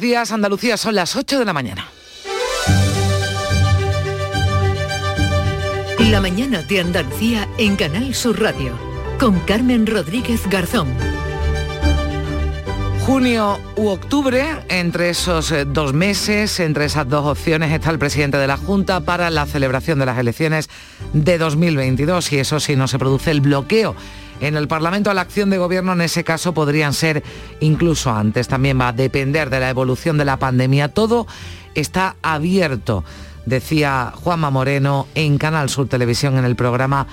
Días Andalucía son las 8 de la mañana. La mañana de Andalucía en Canal Sur Radio con Carmen Rodríguez Garzón. Junio u octubre, entre esos eh, dos meses, entre esas dos opciones está el presidente de la Junta para la celebración de las elecciones de 2022 y eso si no se produce el bloqueo en el Parlamento la acción de gobierno en ese caso podrían ser incluso antes. También va a depender de la evolución de la pandemia. Todo está abierto, decía Juanma Moreno en Canal Sur Televisión en el programa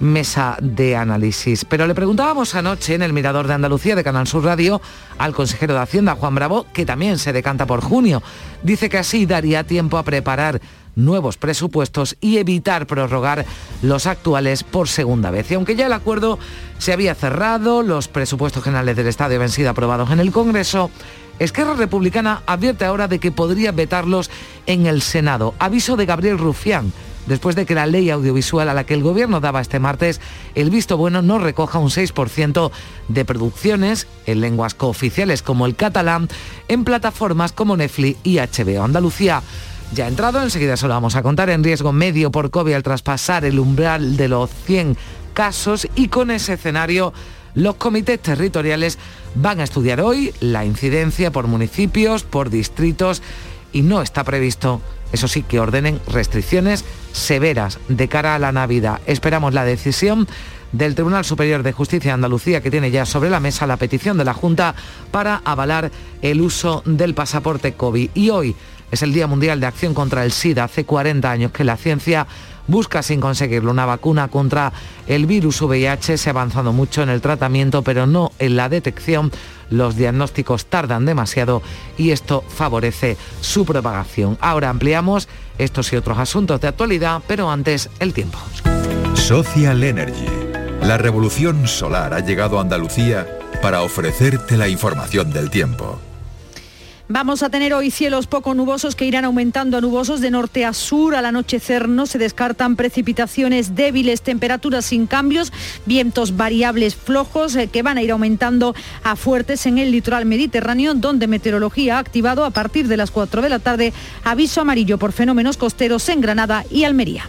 Mesa de Análisis. Pero le preguntábamos anoche en el Mirador de Andalucía de Canal Sur Radio al consejero de Hacienda, Juan Bravo, que también se decanta por junio. Dice que así daría tiempo a preparar nuevos presupuestos y evitar prorrogar los actuales por segunda vez. Y aunque ya el acuerdo se había cerrado, los presupuestos generales del Estado habían sido aprobados en el Congreso, Esquerra Republicana advierte ahora de que podría vetarlos en el Senado. Aviso de Gabriel Rufián después de que la ley audiovisual a la que el gobierno daba este martes el visto bueno no recoja un 6% de producciones en lenguas cooficiales como el catalán en plataformas como Netflix y HBO. Andalucía ya ha entrado, enseguida se lo vamos a contar, en riesgo medio por COVID al traspasar el umbral de los 100 casos y con ese escenario los comités territoriales van a estudiar hoy la incidencia por municipios, por distritos y no está previsto, eso sí, que ordenen restricciones severas de cara a la Navidad. Esperamos la decisión del Tribunal Superior de Justicia de Andalucía, que tiene ya sobre la mesa la petición de la Junta para avalar el uso del pasaporte COVID. Y hoy es el Día Mundial de Acción contra el SIDA. Hace 40 años que la ciencia busca sin conseguirlo una vacuna contra el virus VIH. Se ha avanzado mucho en el tratamiento, pero no en la detección. Los diagnósticos tardan demasiado y esto favorece su propagación. Ahora ampliamos estos y otros asuntos de actualidad, pero antes el tiempo. Social Energy. La revolución solar ha llegado a Andalucía para ofrecerte la información del tiempo. Vamos a tener hoy cielos poco nubosos que irán aumentando a nubosos de norte a sur. Al anochecer no se descartan precipitaciones débiles, temperaturas sin cambios, vientos variables flojos eh, que van a ir aumentando a fuertes en el litoral mediterráneo, donde meteorología ha activado a partir de las 4 de la tarde aviso amarillo por fenómenos costeros en Granada y Almería.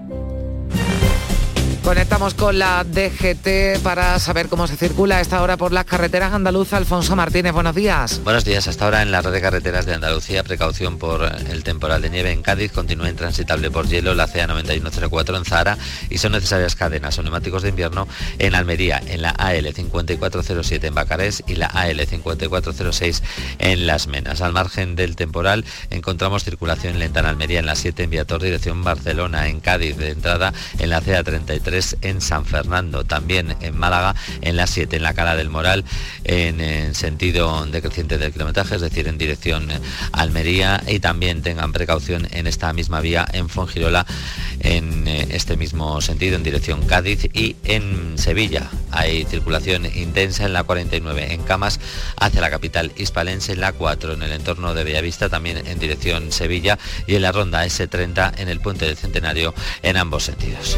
Conectamos con la DGT para saber cómo se circula a esta hora por las carreteras andaluzas. Alfonso Martínez, buenos días. Buenos días. Hasta ahora en la red de carreteras de Andalucía, precaución por el temporal de nieve en Cádiz. Continúa intransitable por hielo la CA9104 en Zahara y son necesarias cadenas o neumáticos de invierno en Almería, en la AL5407 en Bacarés y la AL5406 en Las Menas. Al margen del temporal encontramos circulación lenta en Almería en la 7 en Viator, dirección Barcelona, en Cádiz de entrada en la CA33 en San Fernando, también en Málaga en la 7 en la Cala del Moral en, en sentido decreciente del kilometraje, es decir, en dirección eh, Almería y también tengan precaución en esta misma vía en Fongirola en eh, este mismo sentido en dirección Cádiz y en Sevilla. Hay circulación intensa en la 49 en Camas hacia la capital hispalense, en la 4 en el entorno de Bellavista también en dirección Sevilla y en la ronda S30 en el puente del Centenario en ambos sentidos.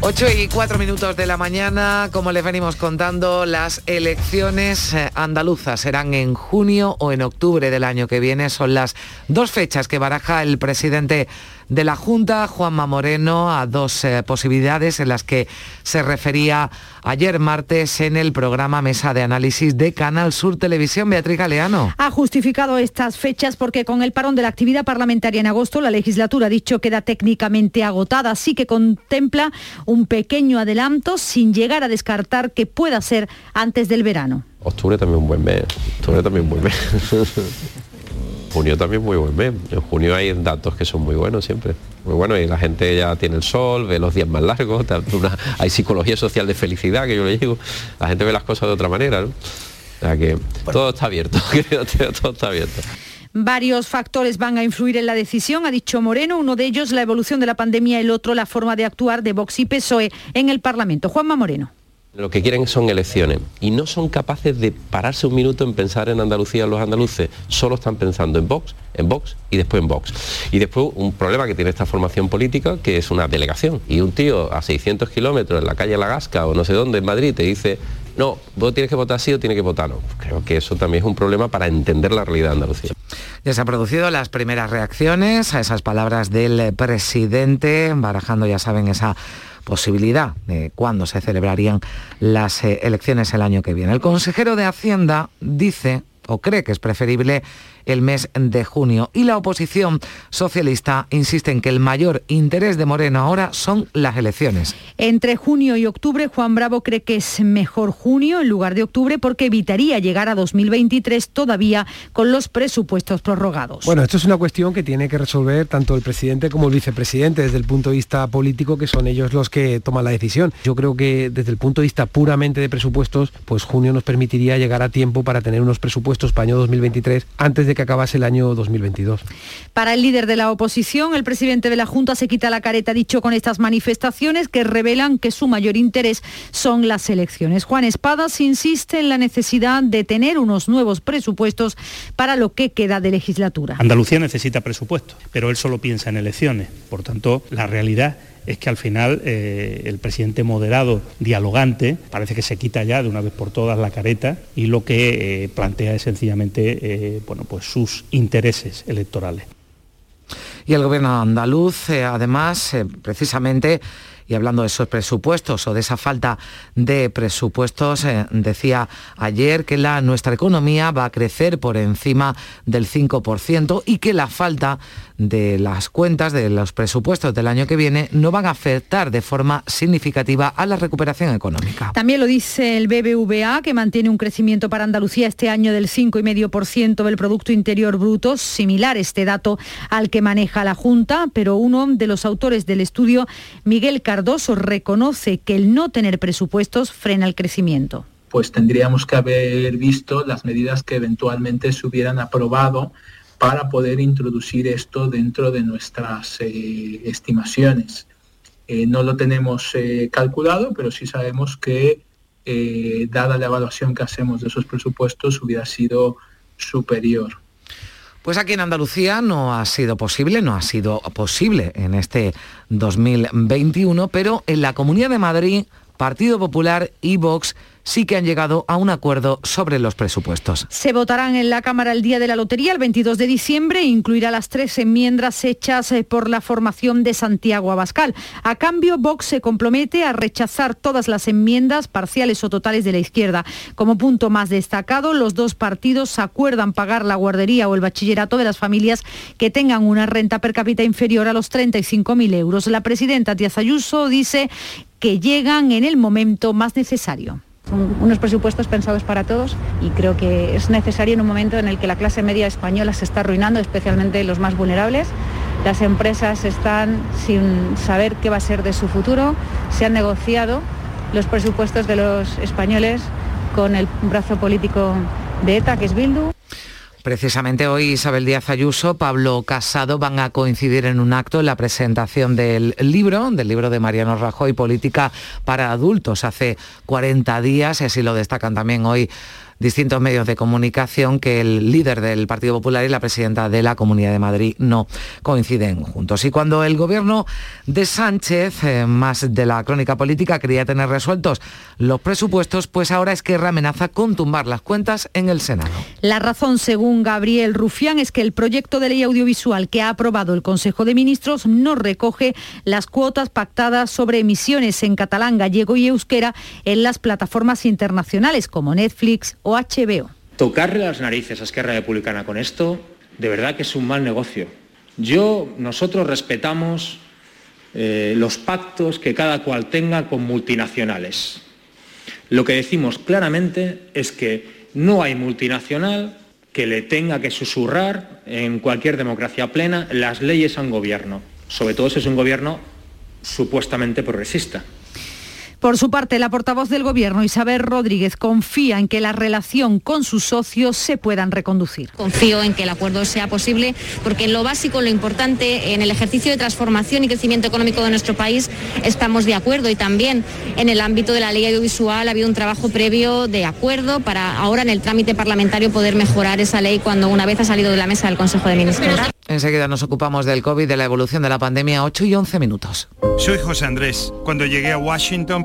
8 y 4 minutos de la mañana, como les venimos contando, las elecciones eh, andaluzas serán en junio o en octubre del año que viene. Son las dos fechas que baraja el presidente de la Junta, Juanma Moreno, a dos eh, posibilidades en las que se refería ayer martes en el programa Mesa de Análisis de Canal Sur Televisión. Beatriz Galeano. Ha justificado estas fechas porque con el parón de la actividad parlamentaria en agosto la legislatura ha dicho queda técnicamente agotada, así que contempla un pequeño adelanto sin llegar a descartar que pueda ser antes del verano. Octubre también un buen mes, octubre también un buen mes. junio también muy buen mes. En junio hay datos que son muy buenos siempre. Muy bueno, y la gente ya tiene el sol, ve los días más largos, hay psicología social de felicidad, que yo le digo. La gente ve las cosas de otra manera, ¿no? O sea que todo está abierto, todo está abierto. Varios factores van a influir en la decisión, ha dicho Moreno, uno de ellos la evolución de la pandemia, el otro la forma de actuar de Vox y PSOE en el Parlamento. Juanma Moreno. Lo que quieren son elecciones y no son capaces de pararse un minuto en pensar en Andalucía los andaluces, solo están pensando en Vox, en Vox y después en Vox. Y después un problema que tiene esta formación política que es una delegación. Y un tío a 600 kilómetros en la calle La Gasca o no sé dónde en Madrid te dice, no, vos tienes que votar sí o tienes que votar no. Creo que eso también es un problema para entender la realidad de Andalucía. Ya se han producido las primeras reacciones a esas palabras del presidente, barajando, ya saben, esa posibilidad de cuándo se celebrarían las eh, elecciones el año que viene. El consejero de Hacienda dice o cree que es preferible el mes de junio. Y la oposición socialista insiste en que el mayor interés de Moreno ahora son las elecciones. Entre junio y octubre, Juan Bravo cree que es mejor junio en lugar de octubre porque evitaría llegar a 2023 todavía con los presupuestos prorrogados. Bueno, esto es una cuestión que tiene que resolver tanto el presidente como el vicepresidente desde el punto de vista político, que son ellos los que toman la decisión. Yo creo que desde el punto de vista puramente de presupuestos, pues junio nos permitiría llegar a tiempo para tener unos presupuestos para año 2023 antes de que acabase el año 2022. Para el líder de la oposición, el presidente de la Junta se quita la careta, dicho con estas manifestaciones que revelan que su mayor interés son las elecciones. Juan Espadas insiste en la necesidad de tener unos nuevos presupuestos para lo que queda de legislatura. Andalucía necesita presupuestos, pero él solo piensa en elecciones. Por tanto, la realidad es que al final eh, el presidente moderado, dialogante, parece que se quita ya de una vez por todas la careta y lo que eh, plantea es sencillamente eh, bueno, pues sus intereses electorales. Y el gobierno andaluz, además, precisamente y hablando de esos presupuestos o de esa falta de presupuestos, eh, decía ayer que la, nuestra economía va a crecer por encima del 5% y que la falta de las cuentas, de los presupuestos del año que viene, no van a afectar de forma significativa a la recuperación económica. También lo dice el BBVA, que mantiene un crecimiento para Andalucía este año del 5,5% del Producto Interior Bruto, similar este dato al que maneja la Junta, pero uno de los autores del estudio, Miguel Carlos, Cardoso reconoce que el no tener presupuestos frena el crecimiento. Pues tendríamos que haber visto las medidas que eventualmente se hubieran aprobado para poder introducir esto dentro de nuestras eh, estimaciones. Eh, no lo tenemos eh, calculado, pero sí sabemos que, dada la evaluación que hacemos de esos presupuestos, hubiera sido superior. Pues aquí en Andalucía no ha sido posible, no ha sido posible en este 2021, pero en la Comunidad de Madrid, Partido Popular y Vox sí que han llegado a un acuerdo sobre los presupuestos. Se votarán en la Cámara el día de la lotería, el 22 de diciembre, e incluirá las tres enmiendas hechas eh, por la formación de Santiago Abascal. A cambio, Vox se compromete a rechazar todas las enmiendas parciales o totales de la izquierda. Como punto más destacado, los dos partidos acuerdan pagar la guardería o el bachillerato de las familias que tengan una renta per cápita inferior a los 35.000 euros. La presidenta Díaz Ayuso dice que llegan en el momento más necesario. Son unos presupuestos pensados para todos y creo que es necesario en un momento en el que la clase media española se está arruinando, especialmente los más vulnerables. Las empresas están sin saber qué va a ser de su futuro. Se han negociado los presupuestos de los españoles con el brazo político de ETA, que es Bildu. Precisamente hoy Isabel Díaz Ayuso, Pablo Casado van a coincidir en un acto en la presentación del libro, del libro de Mariano Rajoy, Política para Adultos, hace 40 días, y así lo destacan también hoy distintos medios de comunicación que el líder del Partido Popular y la presidenta de la Comunidad de Madrid no coinciden juntos. Y cuando el gobierno de Sánchez, eh, más de la crónica política, quería tener resueltos los presupuestos, pues ahora es que amenaza con tumbar las cuentas en el Senado. La razón, según Gabriel Rufián, es que el proyecto de ley audiovisual que ha aprobado el Consejo de Ministros no recoge las cuotas pactadas sobre emisiones en catalán, gallego y euskera en las plataformas internacionales como Netflix o HBO. Tocarle las narices a Esquerra Republicana con esto, de verdad que es un mal negocio. Yo, nosotros respetamos eh, los pactos que cada cual tenga con multinacionales. Lo que decimos claramente es que no hay multinacional que le tenga que susurrar en cualquier democracia plena las leyes a un gobierno, sobre todo si es un gobierno supuestamente progresista. Por su parte, la portavoz del Gobierno, Isabel Rodríguez, confía en que la relación con sus socios se puedan reconducir. Confío en que el acuerdo sea posible porque en lo básico, lo importante, en el ejercicio de transformación y crecimiento económico de nuestro país estamos de acuerdo y también en el ámbito de la ley audiovisual ha habido un trabajo previo de acuerdo para ahora en el trámite parlamentario poder mejorar esa ley cuando una vez ha salido de la mesa del Consejo de Ministros. Enseguida nos ocupamos del COVID, de la evolución de la pandemia, 8 y 11 minutos. Soy José Andrés. Cuando llegué a Washington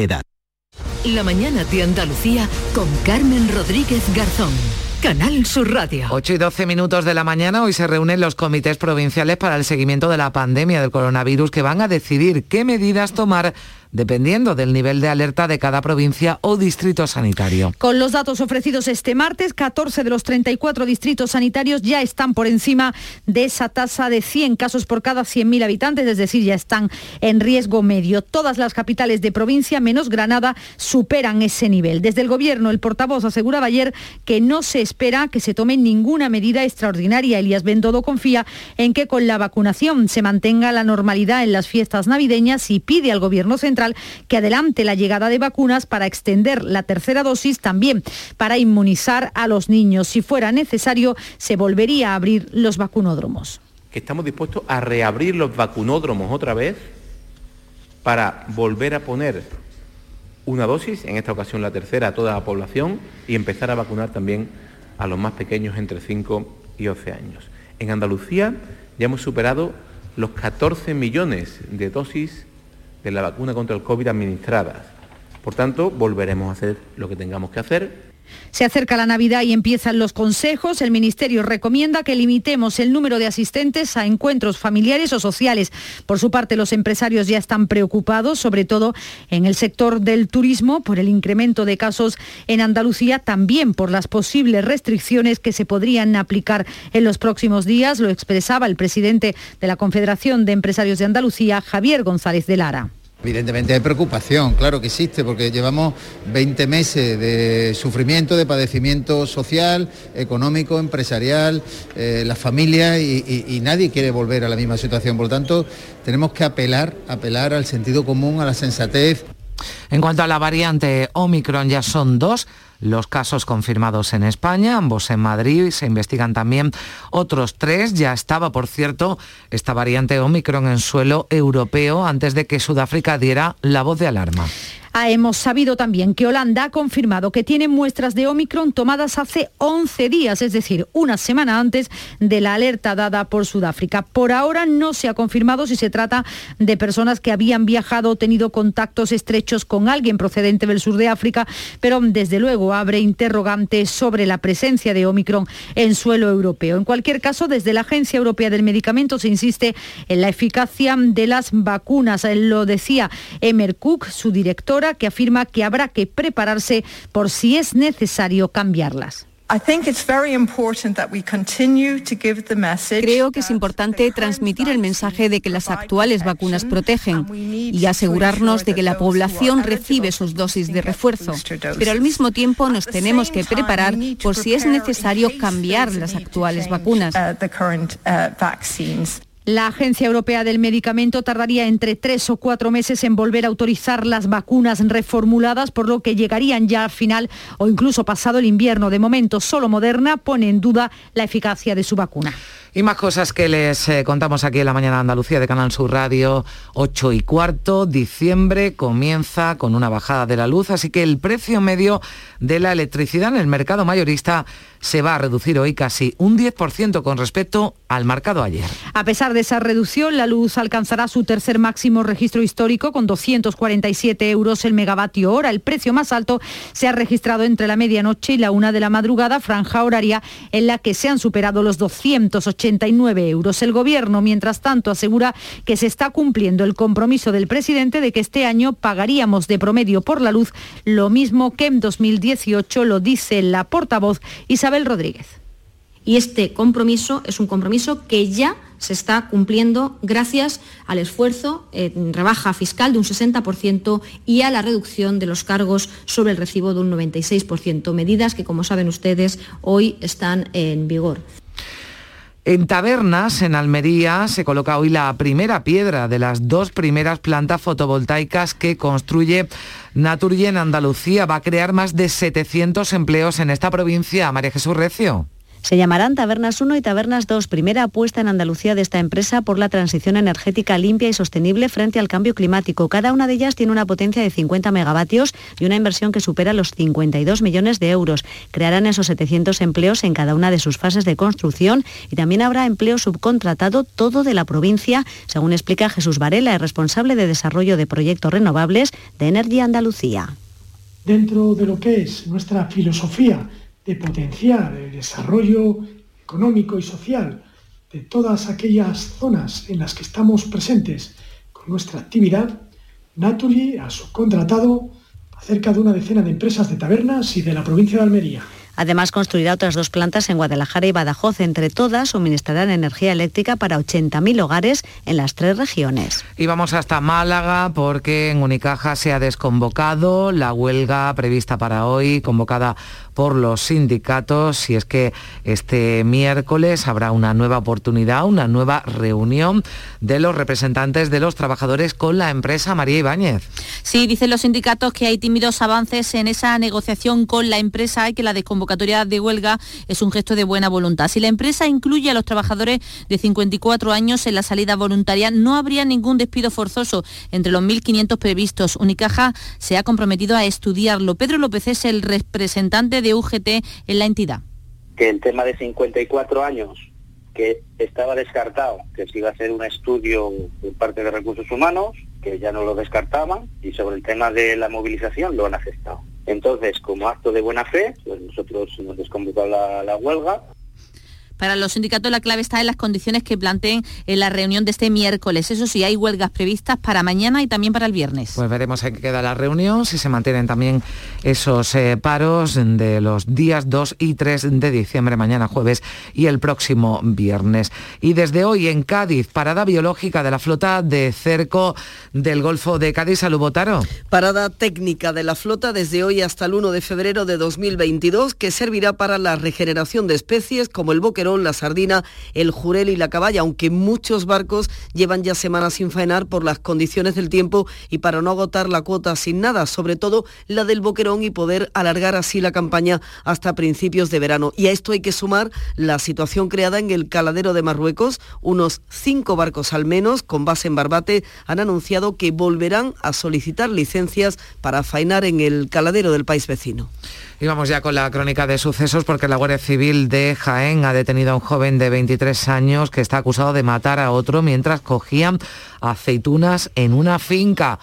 edad. La mañana de Andalucía con Carmen Rodríguez Garzón. Canal Sur Radio. 8 y 12 minutos de la mañana, hoy se reúnen los comités provinciales para el seguimiento de la pandemia del coronavirus que van a decidir qué medidas tomar dependiendo del nivel de alerta de cada provincia o distrito sanitario. Con los datos ofrecidos este martes, 14 de los 34 distritos sanitarios ya están por encima de esa tasa de 100 casos por cada 100.000 habitantes, es decir, ya están en riesgo medio. Todas las capitales de provincia, menos Granada, superan ese nivel. Desde el Gobierno, el portavoz aseguraba ayer que no se espera que se tome ninguna medida extraordinaria. Elías Bendodo confía en que con la vacunación se mantenga la normalidad en las fiestas navideñas y pide al Gobierno central que adelante la llegada de vacunas para extender la tercera dosis también para inmunizar a los niños. Si fuera necesario, se volvería a abrir los vacunódromos. Que estamos dispuestos a reabrir los vacunódromos otra vez para volver a poner una dosis, en esta ocasión la tercera, a toda la población y empezar a vacunar también a los más pequeños entre 5 y 11 años. En Andalucía ya hemos superado los 14 millones de dosis de la vacuna contra el COVID administradas. Por tanto, volveremos a hacer lo que tengamos que hacer se acerca la Navidad y empiezan los consejos. El Ministerio recomienda que limitemos el número de asistentes a encuentros familiares o sociales. Por su parte, los empresarios ya están preocupados, sobre todo en el sector del turismo, por el incremento de casos en Andalucía, también por las posibles restricciones que se podrían aplicar en los próximos días. Lo expresaba el presidente de la Confederación de Empresarios de Andalucía, Javier González de Lara. Evidentemente hay preocupación, claro que existe, porque llevamos 20 meses de sufrimiento, de padecimiento social, económico, empresarial, eh, las familias y, y, nadie quiere volver a la misma situación. Por lo tanto, tenemos que apelar, apelar al sentido común, a la sensatez. En cuanto a la variante Omicron, ya son dos los casos confirmados en España, ambos en Madrid, se investigan también otros tres. Ya estaba, por cierto, esta variante Omicron en suelo europeo antes de que Sudáfrica diera la voz de alarma. Ah, hemos sabido también que Holanda ha confirmado que tiene muestras de Omicron tomadas hace 11 días, es decir, una semana antes de la alerta dada por Sudáfrica. Por ahora no se ha confirmado si se trata de personas que habían viajado o tenido contactos estrechos con alguien procedente del sur de África, pero desde luego abre interrogantes sobre la presencia de Omicron en suelo europeo. En cualquier caso, desde la Agencia Europea del Medicamento se insiste en la eficacia de las vacunas. Lo decía Emer Cook, su que afirma que habrá que prepararse por si es necesario cambiarlas. Creo que es importante transmitir el mensaje de que las actuales vacunas protegen y asegurarnos de que la población recibe sus dosis de refuerzo. Pero al mismo tiempo nos tenemos que preparar por si es necesario cambiar las actuales vacunas. La Agencia Europea del Medicamento tardaría entre tres o cuatro meses en volver a autorizar las vacunas reformuladas, por lo que llegarían ya al final o incluso pasado el invierno. De momento, solo Moderna pone en duda la eficacia de su vacuna. Y más cosas que les eh, contamos aquí en la mañana de Andalucía de Canal Sur Radio, 8 y cuarto, diciembre comienza con una bajada de la luz, así que el precio medio de la electricidad en el mercado mayorista se va a reducir hoy casi un 10% con respecto al marcado ayer. A pesar de esa reducción, la luz alcanzará su tercer máximo registro histórico con 247 euros el megavatio hora. El precio más alto se ha registrado entre la medianoche y la una de la madrugada, franja horaria en la que se han superado los 289 euros. El gobierno, mientras tanto, asegura que se está cumpliendo el compromiso del presidente de que este año pagaríamos de promedio por la luz lo mismo que en 2018, lo dice la portavoz Isabel Rodríguez. Y este compromiso es un compromiso que ya se está cumpliendo gracias al esfuerzo en rebaja fiscal de un 60% y a la reducción de los cargos sobre el recibo de un 96%, medidas que, como saben ustedes, hoy están en vigor. En Tabernas, en Almería, se coloca hoy la primera piedra de las dos primeras plantas fotovoltaicas que construye Naturgy en Andalucía. Va a crear más de 700 empleos en esta provincia. María Jesús Recio. Se llamarán Tabernas 1 y Tabernas 2, primera apuesta en Andalucía de esta empresa por la transición energética limpia y sostenible frente al cambio climático. Cada una de ellas tiene una potencia de 50 megavatios y una inversión que supera los 52 millones de euros. Crearán esos 700 empleos en cada una de sus fases de construcción y también habrá empleo subcontratado todo de la provincia, según explica Jesús Varela, el responsable de desarrollo de proyectos renovables de Energía Andalucía. Dentro de lo que es nuestra filosofía de potenciar el desarrollo económico y social de todas aquellas zonas en las que estamos presentes con nuestra actividad, Naturgy ha subcontratado a cerca de una decena de empresas de tabernas y de la provincia de Almería. Además, construirá otras dos plantas en Guadalajara y Badajoz. Entre todas, suministrarán energía eléctrica para 80.000 hogares en las tres regiones. Y vamos hasta Málaga porque en Unicaja se ha desconvocado la huelga prevista para hoy, convocada por los sindicatos y es que este miércoles habrá una nueva oportunidad, una nueva reunión de los representantes de los trabajadores con la empresa María Ibáñez. Sí, dicen los sindicatos que hay tímidos avances en esa negociación con la empresa y que la desconvocatoria de huelga es un gesto de buena voluntad. Si la empresa incluye a los trabajadores de 54 años en la salida voluntaria, no habría ningún despido forzoso entre los 1.500 previstos. Unicaja se ha comprometido a estudiarlo. Pedro López es el representante de UGT en la entidad. Que el tema de 54 años, que estaba descartado, que se iba a hacer un estudio por parte de recursos humanos, que ya no lo descartaban, y sobre el tema de la movilización lo han aceptado. Entonces, como acto de buena fe, pues nosotros hemos desconvocado la, la huelga para los sindicatos la clave está en las condiciones que planteen en la reunión de este miércoles. Eso sí, hay huelgas previstas para mañana y también para el viernes. Pues veremos en qué queda la reunión, si se mantienen también esos eh, paros de los días 2 y 3 de diciembre, mañana jueves y el próximo viernes. Y desde hoy en Cádiz, parada biológica de la flota de cerco del Golfo de Cádiz. Salud, Botaro. Parada técnica de la flota desde hoy hasta el 1 de febrero de 2022 que servirá para la regeneración de especies como el boquerón la sardina, el jurel y la caballa, aunque muchos barcos llevan ya semanas sin faenar por las condiciones del tiempo y para no agotar la cuota sin nada, sobre todo la del boquerón y poder alargar así la campaña hasta principios de verano. Y a esto hay que sumar la situación creada en el caladero de Marruecos. Unos cinco barcos al menos, con base en Barbate, han anunciado que volverán a solicitar licencias para faenar en el caladero del país vecino. Y vamos ya con la crónica de sucesos porque la Guardia Civil de Jaén ha detenido a un joven de 23 años que está acusado de matar a otro mientras cogían aceitunas en una finca.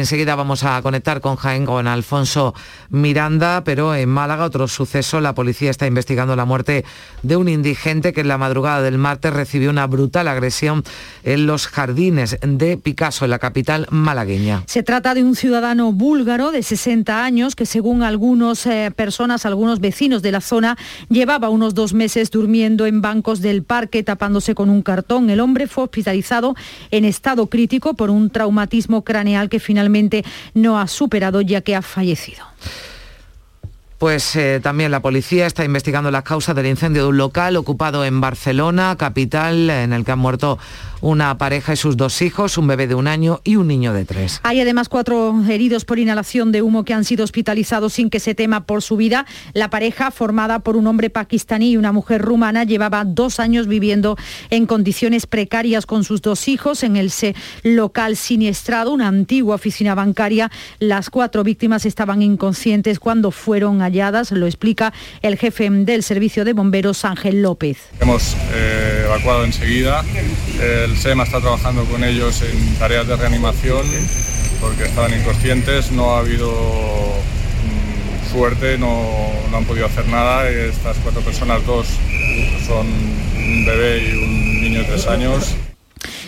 Enseguida vamos a conectar con Jaén, con Alfonso Miranda, pero en Málaga otro suceso, la policía está investigando la muerte de un indigente que en la madrugada del martes recibió una brutal agresión en los jardines de Picasso, en la capital malagueña. Se trata de un ciudadano búlgaro de 60 años que según algunas eh, personas, algunos vecinos de la zona, llevaba unos dos meses durmiendo en bancos del parque tapándose con un cartón. El hombre fue hospitalizado en estado crítico por un traumatismo craneal que finalmente no ha superado ya que ha fallecido. Pues eh, también la policía está investigando las causas del incendio de un local ocupado en Barcelona, capital, en el que han muerto una pareja y sus dos hijos, un bebé de un año y un niño de tres. Hay además cuatro heridos por inhalación de humo que han sido hospitalizados sin que se tema por su vida. La pareja, formada por un hombre pakistaní y una mujer rumana, llevaba dos años viviendo en condiciones precarias con sus dos hijos en el local siniestrado, una antigua oficina bancaria. Las cuatro víctimas estaban inconscientes cuando fueron lo explica el jefe del servicio de bomberos, Ángel López. Hemos eh, evacuado enseguida. El el SEMA está trabajando con ellos en tareas de reanimación porque estaban inconscientes, no ha habido mm, suerte, no, no, han podido hacer nada. Estas cuatro personas, dos son un bebé y un niño de tres años.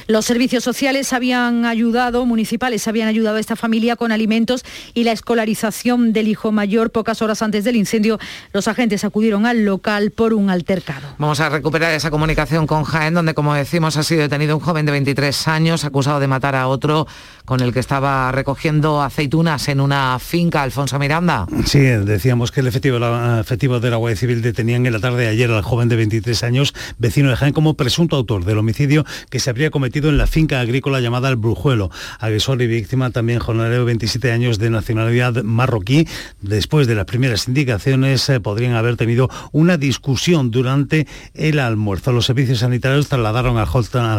Los servicios sociales habían ayudado, municipales habían ayudado a esta familia con alimentos y la escolarización del hijo mayor. Pocas horas antes del incendio, los agentes acudieron al local por un altercado. Vamos a recuperar esa comunicación con Jaén, donde, como decimos, ha sido detenido un joven de 23 años acusado de matar a otro con el que estaba recogiendo aceitunas en una finca, Alfonso Miranda. Sí, decíamos que el efectivo, efectivo de la Guardia Civil detenían en la tarde de ayer al joven de 23 años, vecino de Jaén, como presunto autor del homicidio que se habría cometido en la finca agrícola llamada El Brujuelo. Agresor y víctima también jornalero de 27 años de nacionalidad marroquí. Después de las primeras indicaciones eh, podrían haber tenido una discusión durante el almuerzo. Los servicios sanitarios trasladaron al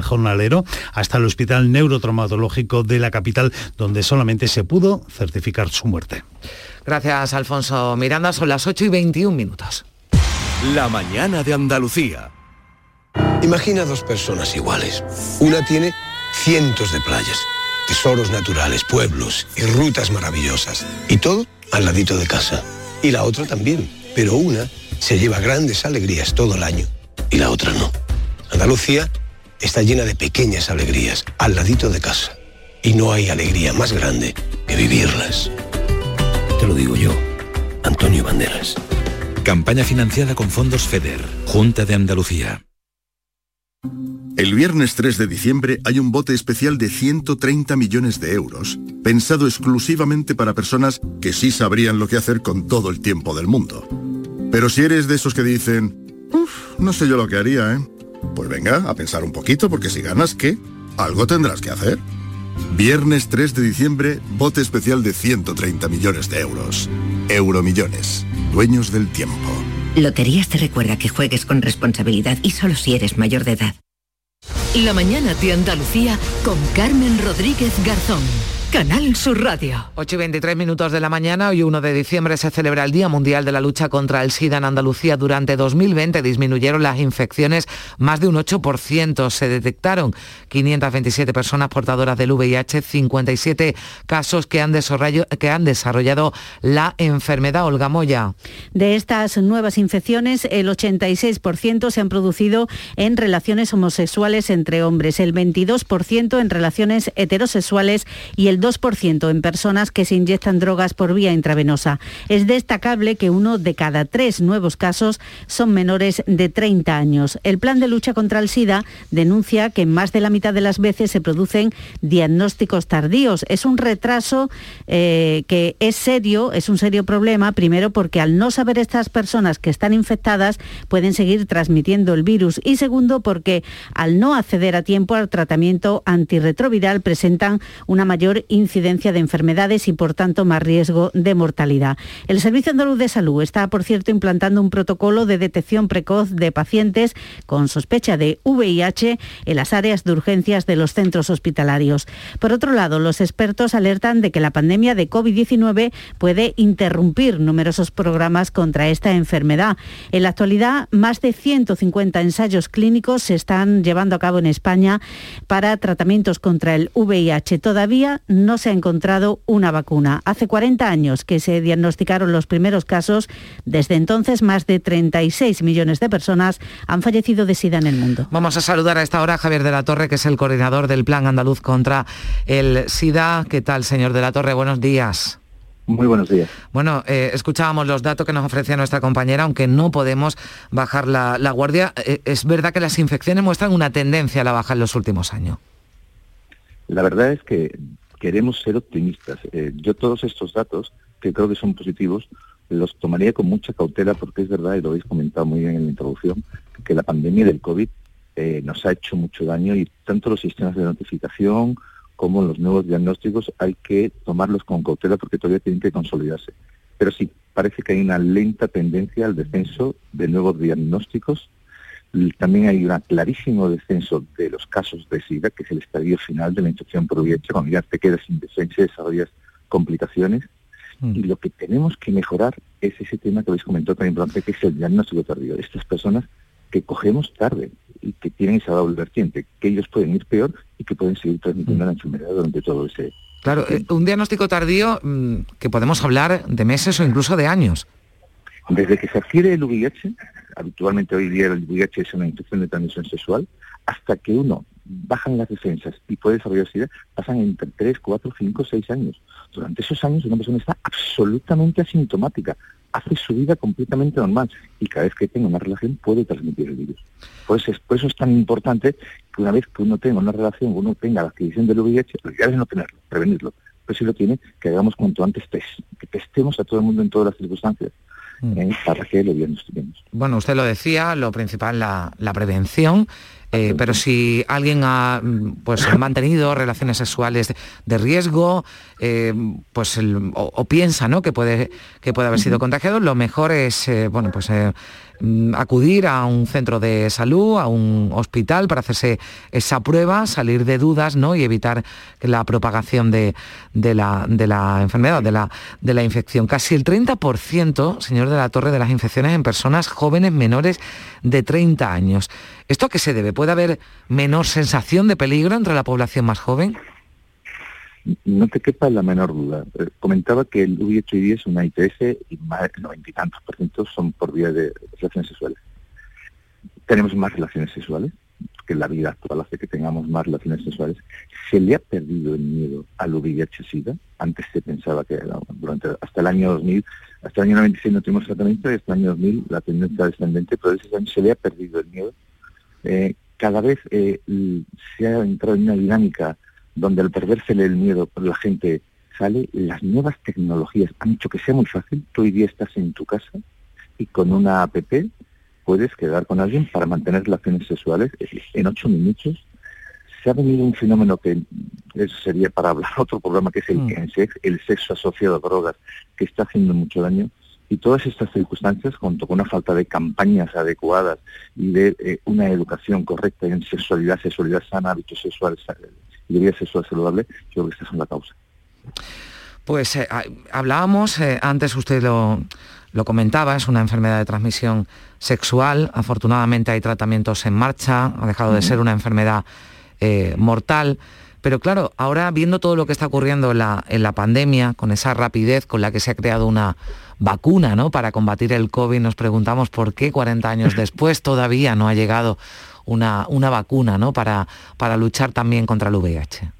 jornalero hasta el hospital neurotraumatológico de la capital, donde solamente se pudo certificar su muerte. Gracias, Alfonso Miranda. Son las 8 y 21 minutos. La mañana de Andalucía. Imagina dos personas iguales. Una tiene cientos de playas, tesoros naturales, pueblos y rutas maravillosas. Y todo al ladito de casa. Y la otra también. Pero una se lleva grandes alegrías todo el año y la otra no. Andalucía está llena de pequeñas alegrías al ladito de casa y no hay alegría más grande que vivirlas. Te lo digo yo, Antonio Banderas. Campaña financiada con fondos FEDER, Junta de Andalucía. El viernes 3 de diciembre hay un bote especial de 130 millones de euros, pensado exclusivamente para personas que sí sabrían lo que hacer con todo el tiempo del mundo. Pero si eres de esos que dicen, uff, no sé yo lo que haría, ¿eh? Pues venga, a pensar un poquito, porque si ganas, ¿qué? Algo tendrás que hacer. Viernes 3 de diciembre, bote especial de 130 millones de euros. Euromillones, dueños del tiempo. Loterías te recuerda que juegues con responsabilidad y solo si eres mayor de edad. La mañana de Andalucía con Carmen Rodríguez Garzón. Canal Sur Radio. 8 y 23 minutos de la mañana, hoy 1 de diciembre se celebra el Día Mundial de la Lucha contra el SIDA en Andalucía. Durante 2020 disminuyeron las infecciones más de un 8%. Se detectaron 527 personas portadoras del VIH, 57 casos que han, que han desarrollado la enfermedad. Olga Moya. De estas nuevas infecciones, el 86% se han producido en relaciones homosexuales entre hombres, el 22% en relaciones heterosexuales y el al 2% en personas que se inyectan drogas por vía intravenosa. Es destacable que uno de cada tres nuevos casos son menores de 30 años. El plan de lucha contra el SIDA denuncia que más de la mitad de las veces se producen diagnósticos tardíos. Es un retraso eh, que es serio, es un serio problema, primero porque al no saber estas personas que están infectadas pueden seguir transmitiendo el virus y segundo porque al no acceder a tiempo al tratamiento antirretroviral presentan una mayor incidencia de enfermedades y por tanto más riesgo de mortalidad. El Servicio Andaluz de Salud está, por cierto, implantando un protocolo de detección precoz de pacientes con sospecha de VIH en las áreas de urgencias de los centros hospitalarios. Por otro lado, los expertos alertan de que la pandemia de COVID-19 puede interrumpir numerosos programas contra esta enfermedad. En la actualidad, más de 150 ensayos clínicos se están llevando a cabo en España para tratamientos contra el VIH. Todavía se ha encontrado una vacuna. Hace 40 años que se diagnosticaron los primeros casos. Desde entonces, más de 36 millones de personas han fallecido de SIDA en el mundo. Vamos a saludar a esta hora a Javier de la Torre, que es el coordinador del Plan Andaluz contra el SIDA. ¿Qué tal, señor de la Torre? Buenos días. Muy buenos días. Bueno, eh, escuchábamos los datos que nos ofrecía nuestra compañera, aunque no podemos bajar la, guardia. Eh, es verdad que las infecciones muestran una tendencia a la baja en los últimos años. La verdad es que queremos ser optimistas. Eh, yo todos estos datos, que creo que son positivos, los tomaría con mucha cautela porque es verdad, y lo habéis comentado muy bien en la introducción, que la pandemia del COVID nos ha hecho mucho daño y tanto los sistemas de notificación como los nuevos diagnósticos hay que tomarlos con cautela porque todavía tienen que consolidarse. Pero sí, parece que hay una lenta tendencia al descenso de nuevos diagnósticos. También hay un clarísimo descenso de los casos de SIDA, que es el estadio final de la infección por VIH, cuando ya te quedas sin defensa y desarrollas complicaciones. Mm. Y lo que tenemos que mejorar es ese tema que habéis comentado tan importante, que es el diagnóstico tardío. Estas personas que cogemos tarde y que tienen esa doble vertiente, que ellos pueden ir peor y que pueden seguir transmitiendo la enfermedad durante todo ese... Claro, eh, un diagnóstico tardío mm, que podemos hablar de meses o incluso de años. Desde que se adquiere el VIH, habitualmente hoy día el VIH es una infección de transmisión sexual, hasta que uno bajan las defensas y puede desarrollar SIDA, pasan entre 3, 4, 5, 6 años. Durante esos años una persona está absolutamente asintomática, hace su vida completamente normal y cada vez que tenga una relación puede transmitir el virus. Pues es, por eso es tan importante que una vez que uno tenga una relación, uno tenga la adquisición del VIH, lo ideal es no tenerlo, prevenirlo, pero si lo tiene, que hagamos cuanto antes test, que testemos a todo el mundo en todas las circunstancias. Para que lo diagnostiquemos. Bueno, usted lo decía, lo principal la, la prevención, eh, pero si alguien ha mm, pues, mantenido relaciones sexuales de riesgo, eh, pues o, piensa ¿no? que, puede, que puede haber sido contagiado, lo mejor es eh, bueno, pues, mm, acudir a un centro de salud, a un hospital para hacerse esa prueba, salir de dudas ¿no? y evitar la propagación de, la, de la, enfermedad, de la, de la infección. Casi el 30%, señor de la Torre, de las infecciones en personas jóvenes menores de 30 años. ¿Esto qué se debe? ¿Puede haber menor sensación de peligro entre la población más joven? No te quepa la menor duda. Eh, comentaba que el VIH es una ITS y más del noventa y tantos por ciento son por vía de relaciones sexuales. Tenemos más relaciones sexuales, que la vida actual hace que tengamos más relaciones sexuales. Se le ha perdido el miedo al VIH-Sida. Antes se pensaba que durante, hasta el año 2000, hasta el año 96 no tuvimos tratamiento y hasta el año 2000 la tendencia descendente, pero ese año se le ha perdido el miedo eh, cada vez eh, se ha entrado en una dinámica donde al perdérsele el miedo la gente sale, las nuevas tecnologías han hecho que sea muy fácil. Tú hoy día estás en tu casa y con una app puedes quedar con alguien para mantener relaciones sexuales en ocho minutos. Se ha venido un fenómeno que eso sería para hablar otro programa que es el, mm. el sexo asociado a drogas, que está haciendo mucho daño y todas estas circunstancias, junto con una falta de campañas adecuadas y de eh, una educación correcta en sexualidad, sexualidad sana, hábitos sexuales y vida sexual saludable, yo creo que estas son la causa. Pues eh, hablábamos, eh, antes usted lo, lo, comentaba, es una enfermedad de transmisión sexual, afortunadamente hay tratamientos en marcha, ha dejado de ser una enfermedad mortal. Pero claro, ahora viendo todo lo que está ocurriendo en la, en la pandemia, con esa rapidez con la que se ha creado una, vacuna ¿no? para combatir el COVID, nos preguntamos por qué 40 años después todavía no ha llegado una, una vacuna ¿no? para, para luchar también contra el VIH.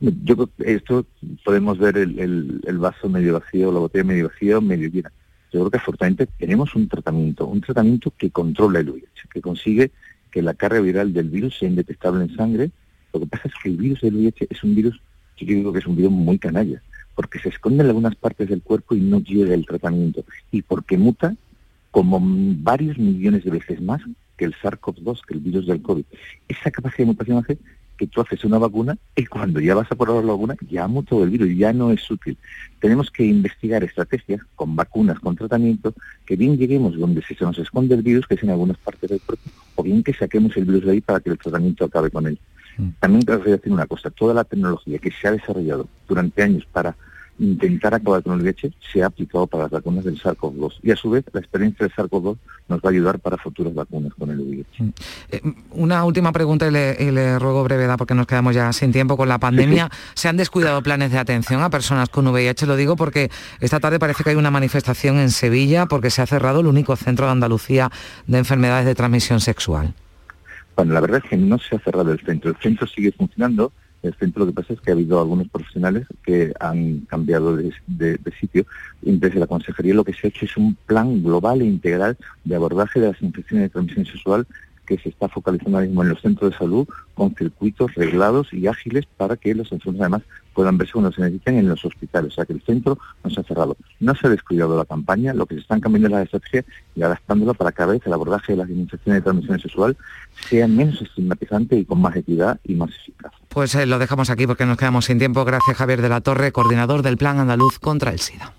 Yo creo que esto podemos ver el, vaso medio vacío, la botella medio vacío, medio llena. Yo creo que afortunadamente tenemos un tratamiento, un tratamiento que controla el VIH, que consigue que la carga viral del virus sea indetectable en sangre. Lo que pasa es que el virus del VIH es un virus, yo digo que es un virus muy canalla, porque se esconde en algunas partes del cuerpo y no llega el tratamiento. Y porque muta como varios millones de veces más que el SARS-CoV-2, que el virus del COVID. Esa capacidad de mutación hace que tú haces una vacuna y cuando ya vas a probar la vacuna ya mutado el virus, ya no es útil. Tenemos que investigar estrategias con vacunas, con tratamiento, que bien lleguemos donde se nos esconde el virus, que es en algunas partes del cuerpo, o bien que saquemos el virus de ahí para que el tratamiento acabe con él. Mm. También quiero decir una cosa, toda la tecnología que se ha desarrollado durante años para intentar acabar con el VIH se ha aplicado para las vacunas del SARS-CoV-2 y a su vez la experiencia del SARS-CoV-2 nos va a ayudar para futuras vacunas con el VIH. Mm. Eh, una última pregunta y le, ruego brevedad porque nos quedamos ya sin tiempo con la pandemia. ¿Se han descuidado planes de atención a personas con VIH? Lo digo porque esta tarde parece que hay una manifestación en Sevilla porque se ha cerrado el único centro de Andalucía de enfermedades de transmisión sexual. Bueno, la verdad es que no se ha cerrado el centro. El centro sigue funcionando el centro lo que pasa es que ha habido algunos profesionales que han cambiado de, sitio y desde la consejería lo que se ha hecho es un plan global e integral de abordaje de las infecciones de transmisión sexual que se está focalizando ahora mismo en los centros de salud con circuitos reglados y ágiles para que los enfermos además puedan verse cuando se necesiten en los hospitales. O sea que el centro no se ha cerrado. No se ha descuidado la campaña, lo que se están cambiando es la estrategia y adaptándolo para que cada vez el abordaje de las infecciones de transmisión sexual sea menos estigmatizante y con más equidad y más eficaz. Pues eh, lo dejamos aquí porque nos quedamos sin tiempo. Gracias Javier de la Torre, coordinador del Plan Andaluz contra el SIDA.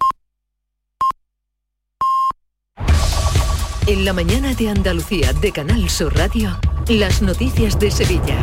En la mañana de Andalucía de Canal Sur Radio. Las noticias de Sevilla.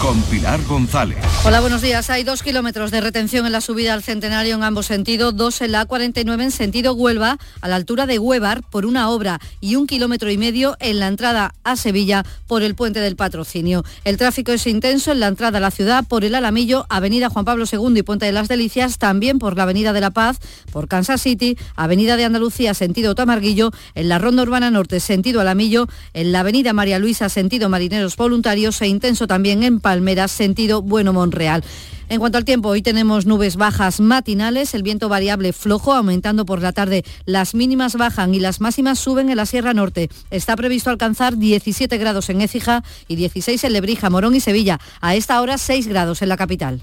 Con Pilar González. Hola, buenos días. Hay dos kilómetros de retención en la subida al centenario en ambos sentidos, dos en la A49 en sentido Huelva, a la altura de Huevar, por una obra, y un kilómetro y medio en la entrada a Sevilla por el puente del patrocinio. El tráfico es intenso en la entrada a la ciudad por el Alamillo, Avenida Juan Pablo II y Puente de las Delicias, también por la Avenida de la Paz, por Kansas City, Avenida de Andalucía, sentido Tamarguillo, en la Ronda Urbana Norte, sentido Alamillo, en la Avenida María Luisa, sentido María marineros voluntarios e intenso también en Palmeras, sentido Bueno Monreal. En cuanto al tiempo, hoy tenemos nubes bajas matinales, el viento variable flojo, aumentando por la tarde. Las mínimas bajan y las máximas suben en la Sierra Norte. Está previsto alcanzar 17 grados en Écija y 16 en Lebrija, Morón y Sevilla. A esta hora 6 grados en la capital.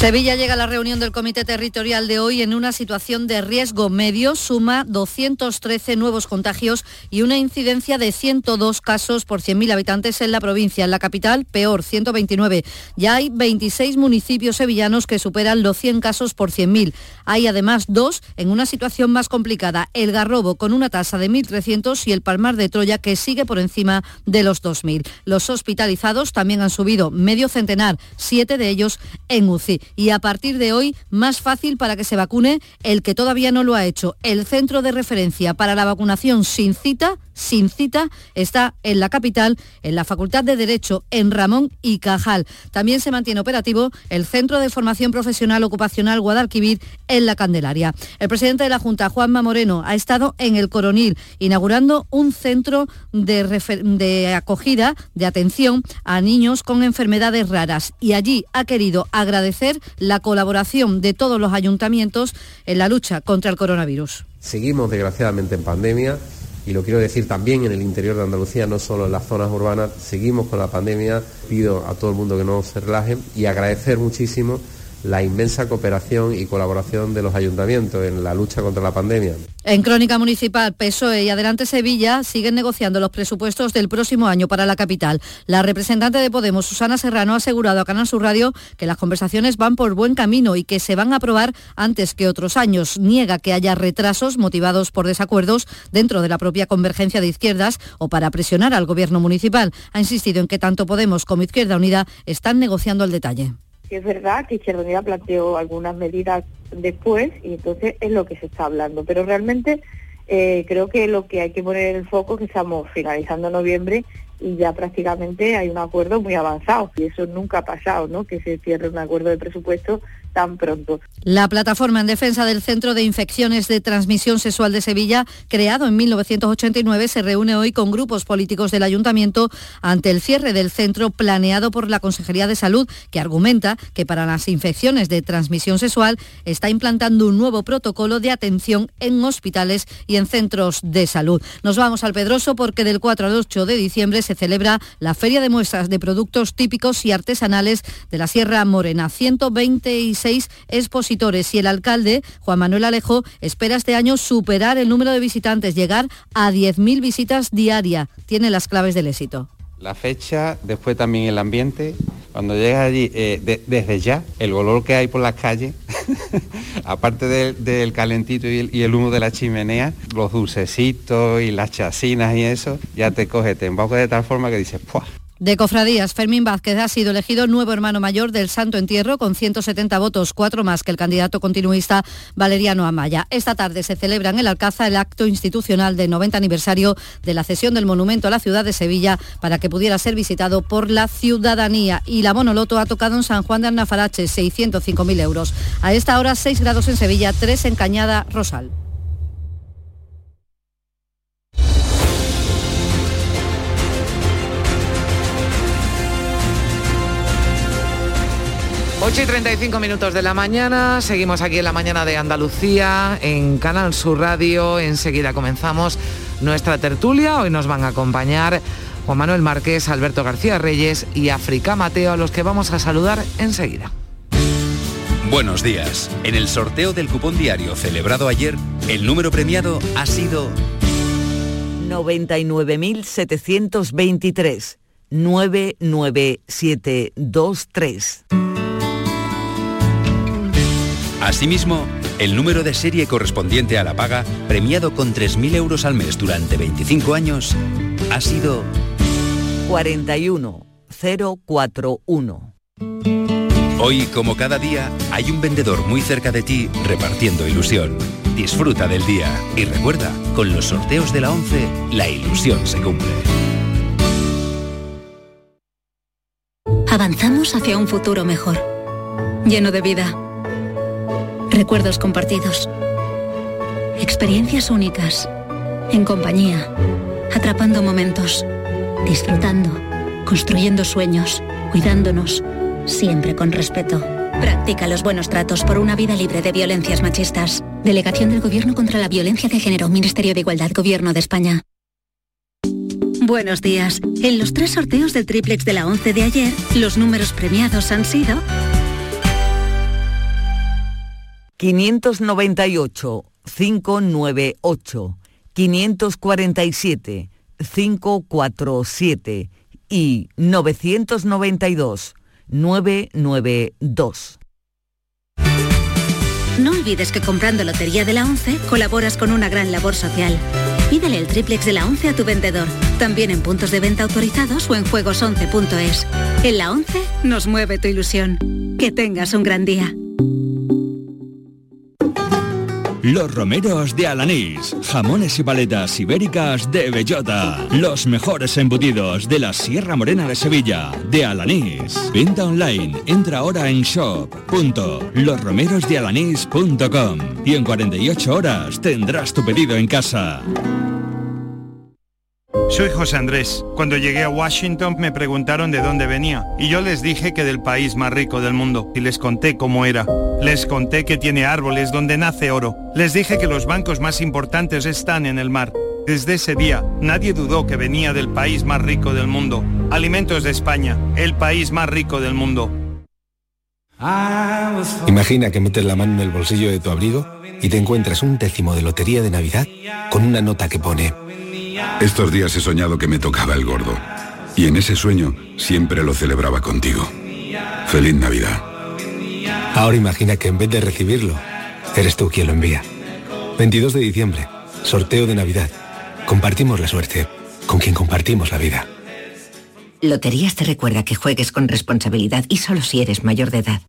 Sevilla llega a la reunión del Comité Territorial de hoy en una situación de riesgo medio, suma 213 nuevos contagios y una incidencia de 102 casos por 100.000 habitantes en la provincia. En la capital, peor, 129. Ya hay 26 municipios sevillanos que superan los 100 casos por 100.000. Hay además dos en una situación más complicada, el Garrobo con una tasa de 1.300 y el Palmar de Troya que sigue por encima de los 2.000. Los hospitalizados también han subido medio centenar, siete de ellos en UCI y a partir de hoy más fácil para que se vacune el que todavía no lo ha hecho. El centro de referencia para la vacunación sin cita sin cita está en la capital, en la Facultad de Derecho, en Ramón y Cajal. También se mantiene operativo el Centro de Formación Profesional Ocupacional Guadalquivir en la Candelaria. El presidente de la Junta, Juanma Moreno, ha estado en el Coronil inaugurando un centro de, de acogida, de atención a niños con enfermedades raras y allí ha querido agradecer la colaboración de todos los ayuntamientos en la lucha contra el coronavirus. Seguimos desgraciadamente en pandemia y lo quiero decir también en el interior de Andalucía, no solo en las zonas urbanas, seguimos con la pandemia, pido a todo el mundo que no se relaje y agradecer muchísimo la inmensa cooperación y colaboración de los ayuntamientos en la lucha contra la pandemia. En Crónica Municipal, PSOE y Adelante Sevilla siguen negociando los presupuestos del próximo año para la capital. La representante de Podemos, Susana Serrano, ha asegurado a Canal Sur Radio que las conversaciones van por buen camino y que se van a aprobar antes que otros años. Niega que haya retrasos motivados por desacuerdos dentro de la propia convergencia de izquierdas o para presionar al gobierno municipal. Ha insistido en que tanto Podemos como Izquierda Unida están negociando el detalle es verdad que Izquierda planteó algunas medidas después y entonces es lo que se está hablando. Pero realmente eh, creo que lo que hay que poner en el foco es que estamos finalizando noviembre y ya prácticamente hay un acuerdo muy avanzado y eso nunca ha pasado, ¿no? Que se cierre un acuerdo de presupuesto tan pronto. La plataforma en defensa del Centro de Infecciones de Transmisión Sexual de Sevilla, creado en 1989, se reúne hoy con grupos políticos del ayuntamiento ante el cierre del centro planeado por la Consejería de Salud, que argumenta que para las infecciones de transmisión sexual está implantando un nuevo protocolo de atención en hospitales y en centros de salud. Nos vamos al Pedroso porque del 4 al 8 de diciembre se celebra la Feria de Muestras de Productos Típicos y Artesanales de la Sierra Morena. 126 expositores y el alcalde, Juan Manuel Alejo, espera este año superar el número de visitantes, llegar a 10.000 visitas diarias. Tiene las claves del éxito. La fecha, después también el ambiente. Cuando llegas allí, eh, desde ya, el olor que hay por las calles, aparte del, calentito y el, humo de la chimenea, los dulcecitos y las chasinas y eso, ya te coge, te emboca de tal forma que dices, ¡puah! De Cofradías, Fermín Vázquez ha sido elegido nuevo hermano mayor del Santo Entierro con 170 votos, cuatro más que el candidato continuista Valeriano Amaya. Esta tarde se celebra en el Alcázar el acto institucional del 90 aniversario de la cesión del monumento a la ciudad de Sevilla para que pudiera ser visitado por la ciudadanía. Y la Monoloto ha tocado en San Juan de Arnafarache, 605.000 euros. A esta hora 6 grados en Sevilla, 3 en Cañada Rosal. 8 y 35 minutos de la mañana, seguimos aquí en la mañana de Andalucía, en Canal Sur Radio, enseguida comenzamos nuestra tertulia, hoy nos van a acompañar Juan Manuel Márquez, Alberto García Reyes y África Mateo, a los que vamos a saludar enseguida. Buenos días, en el sorteo del cupón diario celebrado ayer, el número premiado ha sido 99.723 99723. Asimismo, el número de serie correspondiente a la paga, premiado con 3.000 euros al mes durante 25 años, ha sido 41041. Hoy, como cada día, hay un vendedor muy cerca de ti repartiendo ilusión. Disfruta del día y recuerda, con los sorteos de la 11, la ilusión se cumple. Avanzamos hacia un futuro mejor, lleno de vida Recuerdos compartidos. Experiencias únicas. En compañía. Atrapando momentos. Disfrutando. Construyendo sueños. Cuidándonos. Siempre con respeto. Practica los buenos tratos por una vida libre de violencias machistas. Delegación del Gobierno contra la Violencia de Género. Ministerio de Igualdad. Gobierno de España. Buenos días. En los tres sorteos del triplex de la 11 de ayer, los números premiados han sido 598 598 547 547 y 992 992. No olvides que comprando Lotería de la 11 colaboras con una gran labor social. Pídele el triplex de la 11 a tu vendedor, también en puntos de venta autorizados o en juegos11.es. En la 11 nos mueve tu ilusión. Que tengas un gran día. Los romeros de Alanís. Jamones y paletas ibéricas de bellota. Los mejores embutidos de la Sierra Morena de Sevilla, de Alanís. Venta online. Entra ahora en shop.losromerosdealanís.com y en 48 horas tendrás tu pedido en casa. Soy José Andrés. Cuando llegué a Washington me preguntaron de dónde venía y yo les dije que del país más rico del mundo y les conté cómo era. Les conté que tiene árboles donde nace oro. Les dije que los bancos más importantes están en el mar. Desde ese día, nadie dudó que venía del país más rico del mundo. Alimentos de España, el país más rico del mundo. Imagina que metes la mano en el bolsillo de tu abrigo y te encuentras un décimo de lotería de Navidad con una nota que pone... Estos días he soñado que me tocaba el gordo. Y en ese sueño siempre lo celebraba contigo. Feliz Navidad. Ahora imagina que en vez de recibirlo, eres tú quien lo envía. 22 de diciembre, sorteo de Navidad. Compartimos la suerte con quien compartimos la vida. Loterías te recuerda que juegues con responsabilidad y solo si eres mayor de edad.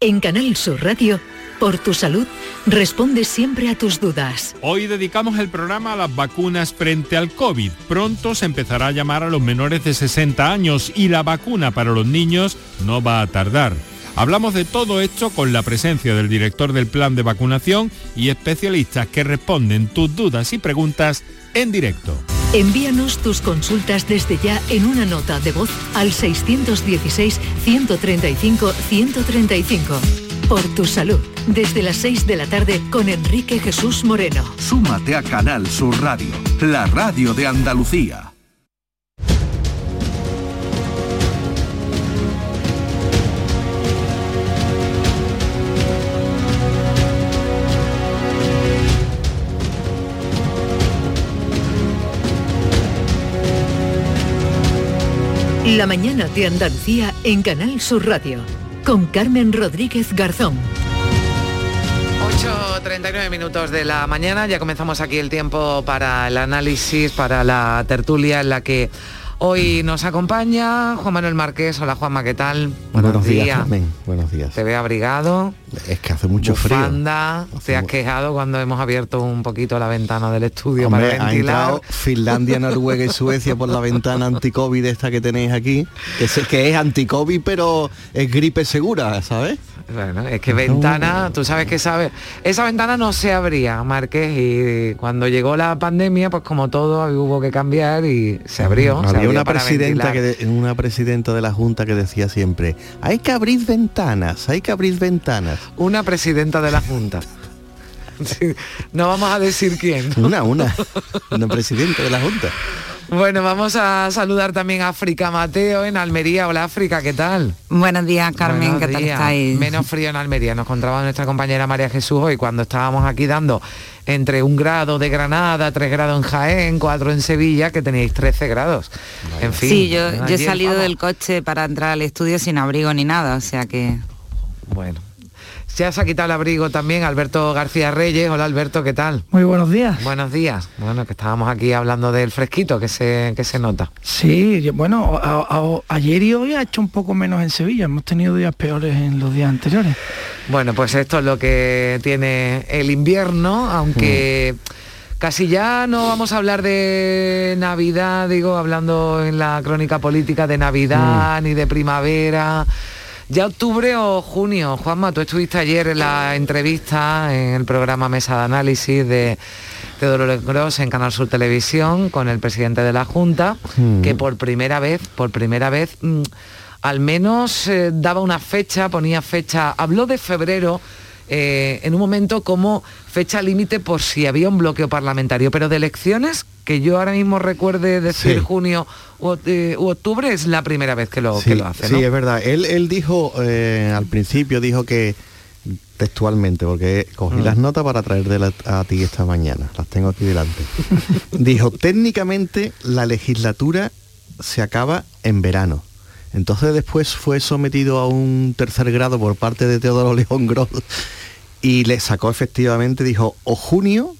En Canal Sur Radio, por tu salud, responde siempre a tus dudas. Hoy dedicamos el programa a las vacunas frente al COVID. Pronto se empezará a llamar a los menores de 60 años y la vacuna para los niños no va a tardar. Hablamos de todo esto con la presencia del director del plan de vacunación y especialistas que responden tus dudas y preguntas en directo. Envíanos tus consultas desde ya en una nota de voz al 616-135-135. Por tu salud, desde las 6 de la tarde con Enrique Jesús Moreno. Súmate a Canal Sur Radio, la radio de Andalucía. La mañana de Andalucía en Canal Sur Radio con Carmen Rodríguez Garzón. 8.39 minutos de la mañana, ya comenzamos aquí el tiempo para el análisis, para la tertulia en la que hoy nos acompaña Juan Manuel Márquez. Hola Juanma, ¿qué tal? Buenos, días, Carmen. Buenos días. Te ve abrigado. Es que hace mucho bufanda, frío. Te has quejado cuando hemos abierto un poquito la ventana del estudio Hombre, para ha ventilar. entrado Finlandia, Noruega y Suecia por la ventana anti-COVID esta que tenéis aquí, que, sé que es anti-COVID pero es gripe segura, ¿sabes? Bueno, es que ventana, tú sabes que sabes, esa ventana no se abría, Márquez, y cuando llegó la pandemia, pues como todo hubo que cambiar y se abrió. se Había abrió una presidenta, que de- una presidenta de la Junta que decía siempre, hay que abrir ventanas, hay que abrir ventanas. Una presidenta de la Junta. Sí, no vamos a decir quién. Una, una, una presidenta de la Junta. Bueno, vamos a saludar también a África Mateo en Almería. Hola África, ¿qué tal? Buenos días, Carmen, Buenos ¿qué tal estáis? Menos frío en Almería, nos contaba nuestra compañera María Jesús hoy cuando estábamos aquí dando entre un grado de Granada, tres grados en Jaén, cuatro en Sevilla, que teníais 13 grados. En fin. sí, yo, yo he salido vamos. del coche para entrar al estudio sin abrigo ni nada, o sea que... Bueno. Ya se ha quitado el abrigo también Alberto García Reyes. Hola Alberto, ¿qué tal? Muy buenos días. Buenos días. Bueno, que estábamos aquí hablando del fresquito que se, que se nota. Sí, yo- bueno, a- a- ayer y hoy ha hecho un poco menos en Sevilla. Hemos tenido días peores en los días anteriores. Bueno, pues esto es lo que tiene el invierno, aunque casi ya no vamos a hablar de Navidad, digo, hablando en la crónica política de Navidad ni de primavera. Ya octubre o junio, Juanma, tú estuviste ayer en la entrevista en el programa Mesa de Análisis de Teodoro Gross en Canal Sur Televisión con el presidente de la Junta, Mm. que por primera vez, por primera vez, mm, al menos eh, daba una fecha, ponía fecha, habló de febrero eh, en un momento como fecha límite por si había un bloqueo parlamentario, pero de elecciones, que yo ahora mismo recuerde decir Sí. junio u, eh, u octubre, es la primera vez que lo, que Sí, lo hace. sí, es verdad. Él, él dijo eh, al principio, dijo que textualmente, porque cogí Mm. las notas para traerte a ti esta mañana, las tengo aquí delante. dijo, técnicamente la legislatura se acaba en verano. Entonces después fue sometido a un tercer grado por parte de Teodoro León Gross y le sacó efectivamente, dijo, o junio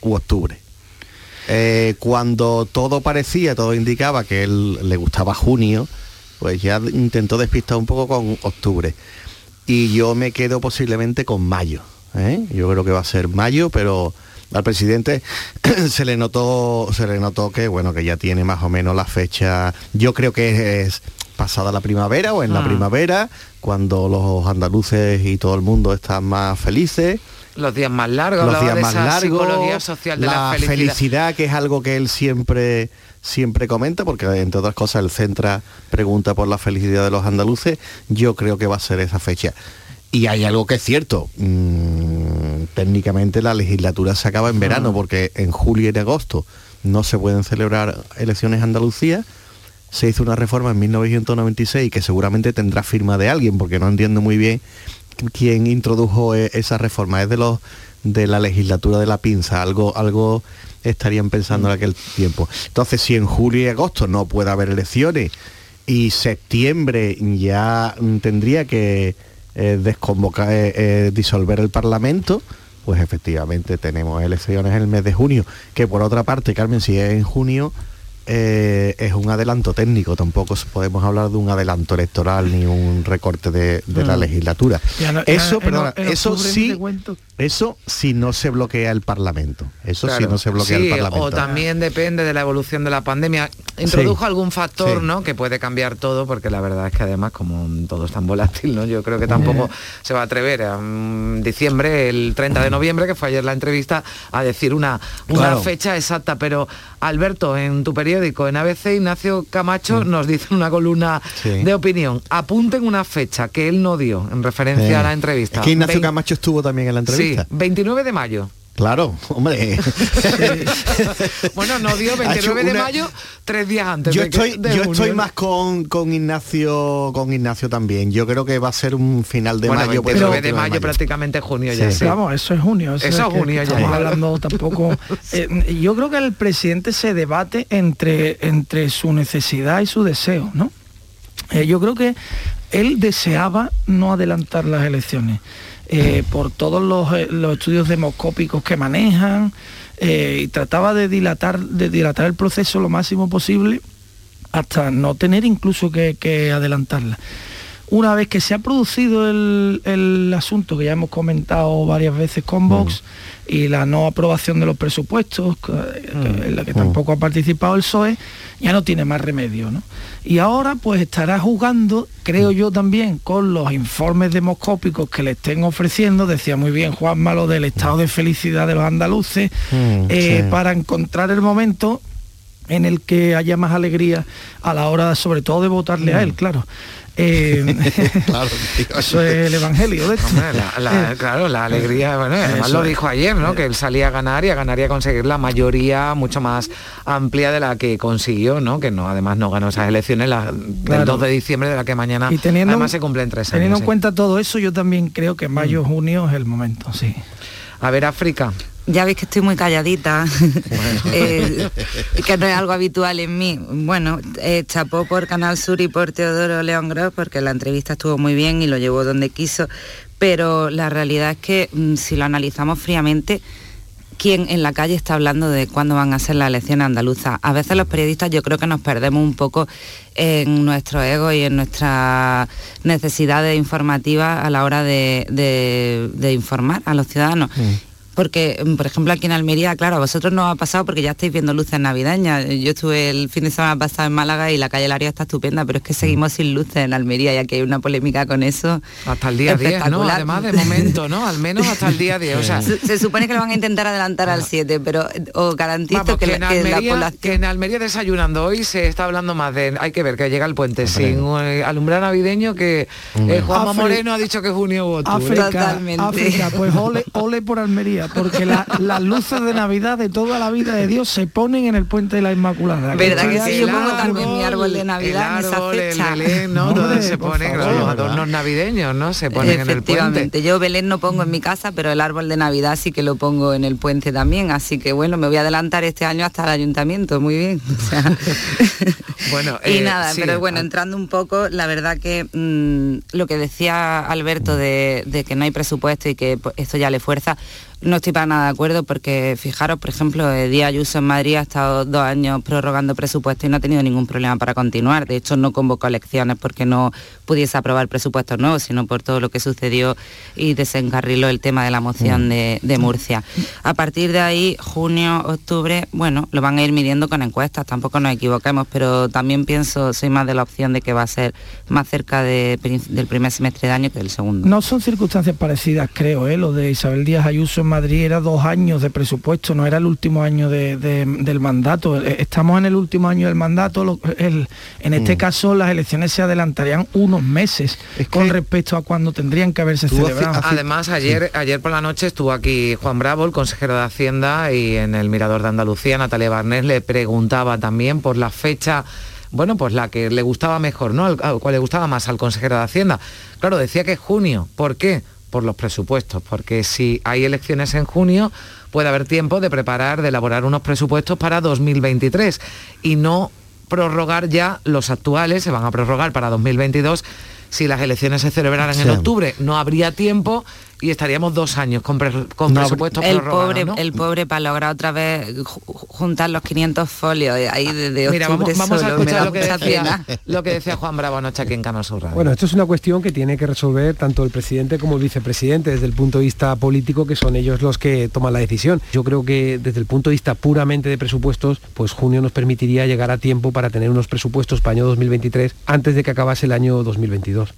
u octubre. Eh, cuando todo parecía, todo indicaba que él le gustaba junio, pues ya intentó despistar un poco con octubre. Y yo me quedo posiblemente con mayo. ¿eh? Yo creo que va a ser mayo, pero al presidente se le notó, se le notó que bueno, que ya tiene más o menos la fecha. Yo creo que es pasada la primavera o en la Ah. primavera, cuando los andaluces y todo el mundo están más felices Los días más largos, los días más largos, psicología social de la, la felicidad. felicidad. que es algo que él siempre siempre comenta, porque entre otras cosas el Centra pregunta por la felicidad de los andaluces, yo creo que va a ser esa fecha. Y hay algo que es cierto, mm, técnicamente la legislatura se acaba en verano, porque en julio y en agosto no se pueden celebrar elecciones en Andalucía, se hizo una reforma en 1996 que seguramente tendrá firma de alguien, porque no entiendo muy bien quién introdujo e- esa reforma. Es de los de la legislatura de la pinza, algo, algo estarían pensando en aquel tiempo. Entonces, si en julio y agosto no puede haber elecciones y septiembre ya mm, tendría que eh, desconvocar, eh, eh, disolver el Parlamento, pues efectivamente tenemos elecciones en el mes de junio, que por otra parte, Carmen, si es en junio, eh, es un adelanto técnico, tampoco podemos hablar de un adelanto electoral ni un recorte de, de la Mm. legislatura. No- eso, ya perdona, en eso sí, eso si no se bloquea el Parlamento. Eso sí Claro. no se bloquea Sí, el Parlamento. O también depende de la evolución de la pandemia. Introdujo Sí. algún factor, Sí. ¿no? Que puede cambiar todo, porque la verdad es que además, como todo es tan volátil, ¿no? Yo creo que tampoco se va a atrever a mm, diciembre, el 30 de noviembre, que fue ayer la entrevista, a decir una, una Claro. fecha exacta. Pero Alberto, en tu periódico, en ABC, Ignacio Camacho nos dice una columna. Sí. de opinión. Apunten una fecha que él no dio en referencia Eh, a la entrevista. Es que Ignacio Camacho estuvo también en la entrevista. Sí, 29 de mayo. Claro, hombre. Bueno, no dio Ha 29 hecho de mayo, tres días antes. Yo de estoy, de yo junio. estoy más con, con Ignacio con Ignacio también. Yo creo que va a ser un final de bueno, mayo. 29 pero- de mayo, prácticamente junio ya. Sí. Vamos, eso es junio. Eso, Eso es junio que ya, Estamos hablando tampoco. eh, yo creo que el presidente se debate entre, entre su necesidad y su deseo, ¿no? Eh, yo creo que él deseaba no adelantar las elecciones. Eh, por todos los, eh, los estudios demoscópicos que manejan eh, y trataba de dilatar, de dilatar el proceso lo máximo posible hasta no tener incluso que, que adelantarla. Una vez que se ha producido el, el asunto que ya hemos comentado varias veces con Vox y la no aprobación de los presupuestos, en la que tampoco ha participado el PSOE, ya no tiene más remedio. ¿no? Y ahora pues estará jugando, creo yo también, con los informes demoscópicos que le estén ofreciendo, decía muy bien Juan Malo del estado de felicidad de los andaluces, Mm, eh, sí. para encontrar el momento en el que haya más alegría a la hora sobre todo de votarle a él, claro. Eh, Claro, tío. eso es el evangelio de esto. Hombre, la- la- claro, la alegría, bueno, además lo dijo ayer, ¿no? Que él salía a ganar y a ganar y a conseguir la mayoría mucho más amplia de la que consiguió, ¿no? Que no, además no ganó esas elecciones la- del Claro. 2 de diciembre de la que mañana Y teniendo, además se cumplen tres teniendo años. en sí. cuenta todo eso, yo también creo que mayo, junio es el momento, sí. A ver, África. Ya veis que estoy muy calladita, eh, que no es algo habitual en mí. Bueno, eh, chapó por Canal Sur y por Teodoro León Gros porque la entrevista estuvo muy bien y lo llevó donde quiso, pero la realidad es que mm, si lo analizamos fríamente, ¿quién en la calle está hablando de cuándo van a ser las elecciones andaluzas? A veces los periodistas yo creo que nos perdemos un poco en nuestro ego y en nuestras necesidades informativas a la hora de, de- de informar a los ciudadanos. Porque, mm, por ejemplo, aquí en Almería, claro, a vosotros no ha pasado porque ya estáis viendo luces navideñas. Yo estuve el fin de semana pasado en Málaga y la calle Lario está estupenda, pero es que seguimos sin luces en Almería, ya que hay una polémica con eso. Hasta el día 10, ¿no? espectacular. Además, de momento, ¿no? Al menos hasta el día 10. O sea, se, se supone que lo van a intentar adelantar al 7, pero eh, os garantizo Vamos, que, que, la, en que la Almería, población... que en Almería desayunando hoy se está hablando más de... Hay que ver que llega el puente sin eh, alumbrar navideño que eh, Juanma Moreno ha dicho que junio u octubre. África, África, pues ole, ole por Almería, porque la- las luces de Navidad de toda la vida de Dios se ponen en el puente de la Inmaculada. ¿Verdad que sí? Yo pongo árbol, también mi árbol de Navidad el en esa árbol, fecha. el Belén, ¿no? Hombre, Donde se por ponen favor, los adornos navideños, ¿no? Se ponen en el puente. Efectivamente, yo Belén no pongo en mi casa, pero el árbol de Navidad sí que lo pongo en el puente también, así que bueno, me voy a adelantar este año hasta el ayuntamiento, muy bien. o sea. Bueno, y eh, nada, sí, pero bueno, entrando un poco, la verdad que mm, lo que decía Alberto de, de que no hay presupuesto y que pues, esto ya le fuerza, no estoy para nada de acuerdo porque fijaros, por ejemplo, eh, Díaz Ayuso en Madrid ha estado dos años prorrogando presupuesto y no ha tenido ningún problema para continuar. De hecho, no convocó elecciones porque no pudiese aprobar presupuestos nuevos, sino por todo lo que sucedió y desencarriló el tema de la moción de, de Murcia. A partir de ahí, junio, octubre, bueno, lo van a ir midiendo con encuestas, tampoco nos equivoquemos, pero también pienso, soy más de la opción de que va a ser más cerca de del primer semestre de año que del segundo. No son circunstancias parecidas, creo, ¿eh? Lo de Isabel Díaz Ayuso Madrid era dos años de presupuesto, no era el último año de- de- del mandato. Eh, Estamos en el último año del mandato. lo- el- en este Mm. caso, las elecciones se adelantarían unos meses con respecto a cuando tendrían que haberse celebrado. Además, ayer, ayer por la noche estuvo aquí Juan Bravo, el consejero de Hacienda, y en el Mirador de Andalucía, Natalia Barnés le preguntaba también por la fecha bueno, pues la que le gustaba mejor, ¿no? Al, al cual le gustaba más al consejero de Hacienda. Claro, decía que junio. ¿Por qué? Por los presupuestos, porque si hay elecciones en junio, puede haber tiempo de preparar, de elaborar unos presupuestos para 2023 y no prorrogar ya los actuales, se van a prorrogar para 2022 si las elecciones se celebraran en octubre, no habría tiempo y estaríamos dos años con, pre- con No, presupuestos el pobre, ¿no? el pobre para lograr otra vez ju- juntar los 500 folios de ahí de, de Mira, vamos, octubre vamos a solo, escuchar lo que, decía, lo que decía Juan Bravo anoche aquí en Canal Sur Radio. Bueno, esto es una cuestión que tiene que resolver tanto el presidente como el vicepresidente desde el punto de vista político, que son ellos los que toman la decisión. Yo creo que desde el punto de vista puramente de presupuestos, pues junio nos permitiría llegar a tiempo para tener unos presupuestos para año 2023 antes de que acabase el año 2022.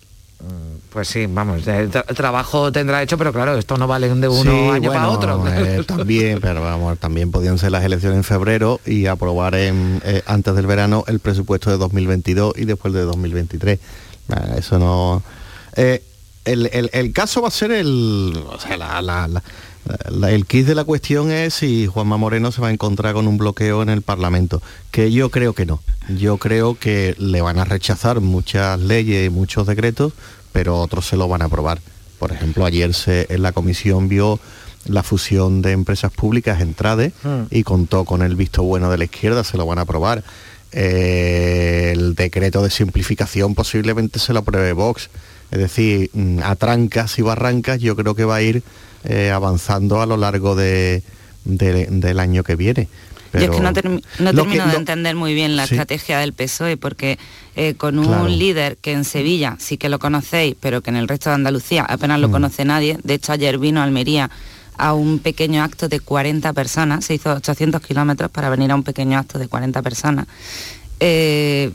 Pues sí, vamos, el tra- trabajo tendrá hecho, pero claro, esto no vale de uno Sí, año para otro. eh, también, pero vamos, también podían ser las elecciones en febrero y aprobar en, eh, antes del verano el presupuesto de 2022 y después de 2023. Ah, Eso no. eh, el, el- el caso va a ser el. O sea, la- la- la- la- el kit de la cuestión es si Juanma Moreno se va a encontrar con un bloqueo en el Parlamento, que yo creo que no. Yo creo que le van a rechazar muchas leyes y muchos decretos, pero otros se lo van a aprobar. Por ejemplo, ayer se, en la comisión vio la fusión de empresas públicas en Trade Hmm. y contó con el visto bueno de la izquierda, se lo van a aprobar. Eh, el decreto de simplificación posiblemente se lo apruebe Vox. Es decir, mm, a trancas y barrancas yo creo que va a ir eh, avanzando a lo largo de, de- del año que viene. Yo es que no, termi- no lo termino que- de entender muy bien la Sí. estrategia del PSOE, porque eh, con un Claro. líder que en Sevilla sí que lo conocéis, pero que en el resto de Andalucía apenas lo Mm. conoce nadie, de hecho ayer vino a Almería a un pequeño acto de 40 personas, se hizo 800 kilómetros para venir a un pequeño acto de 40 personas, eh,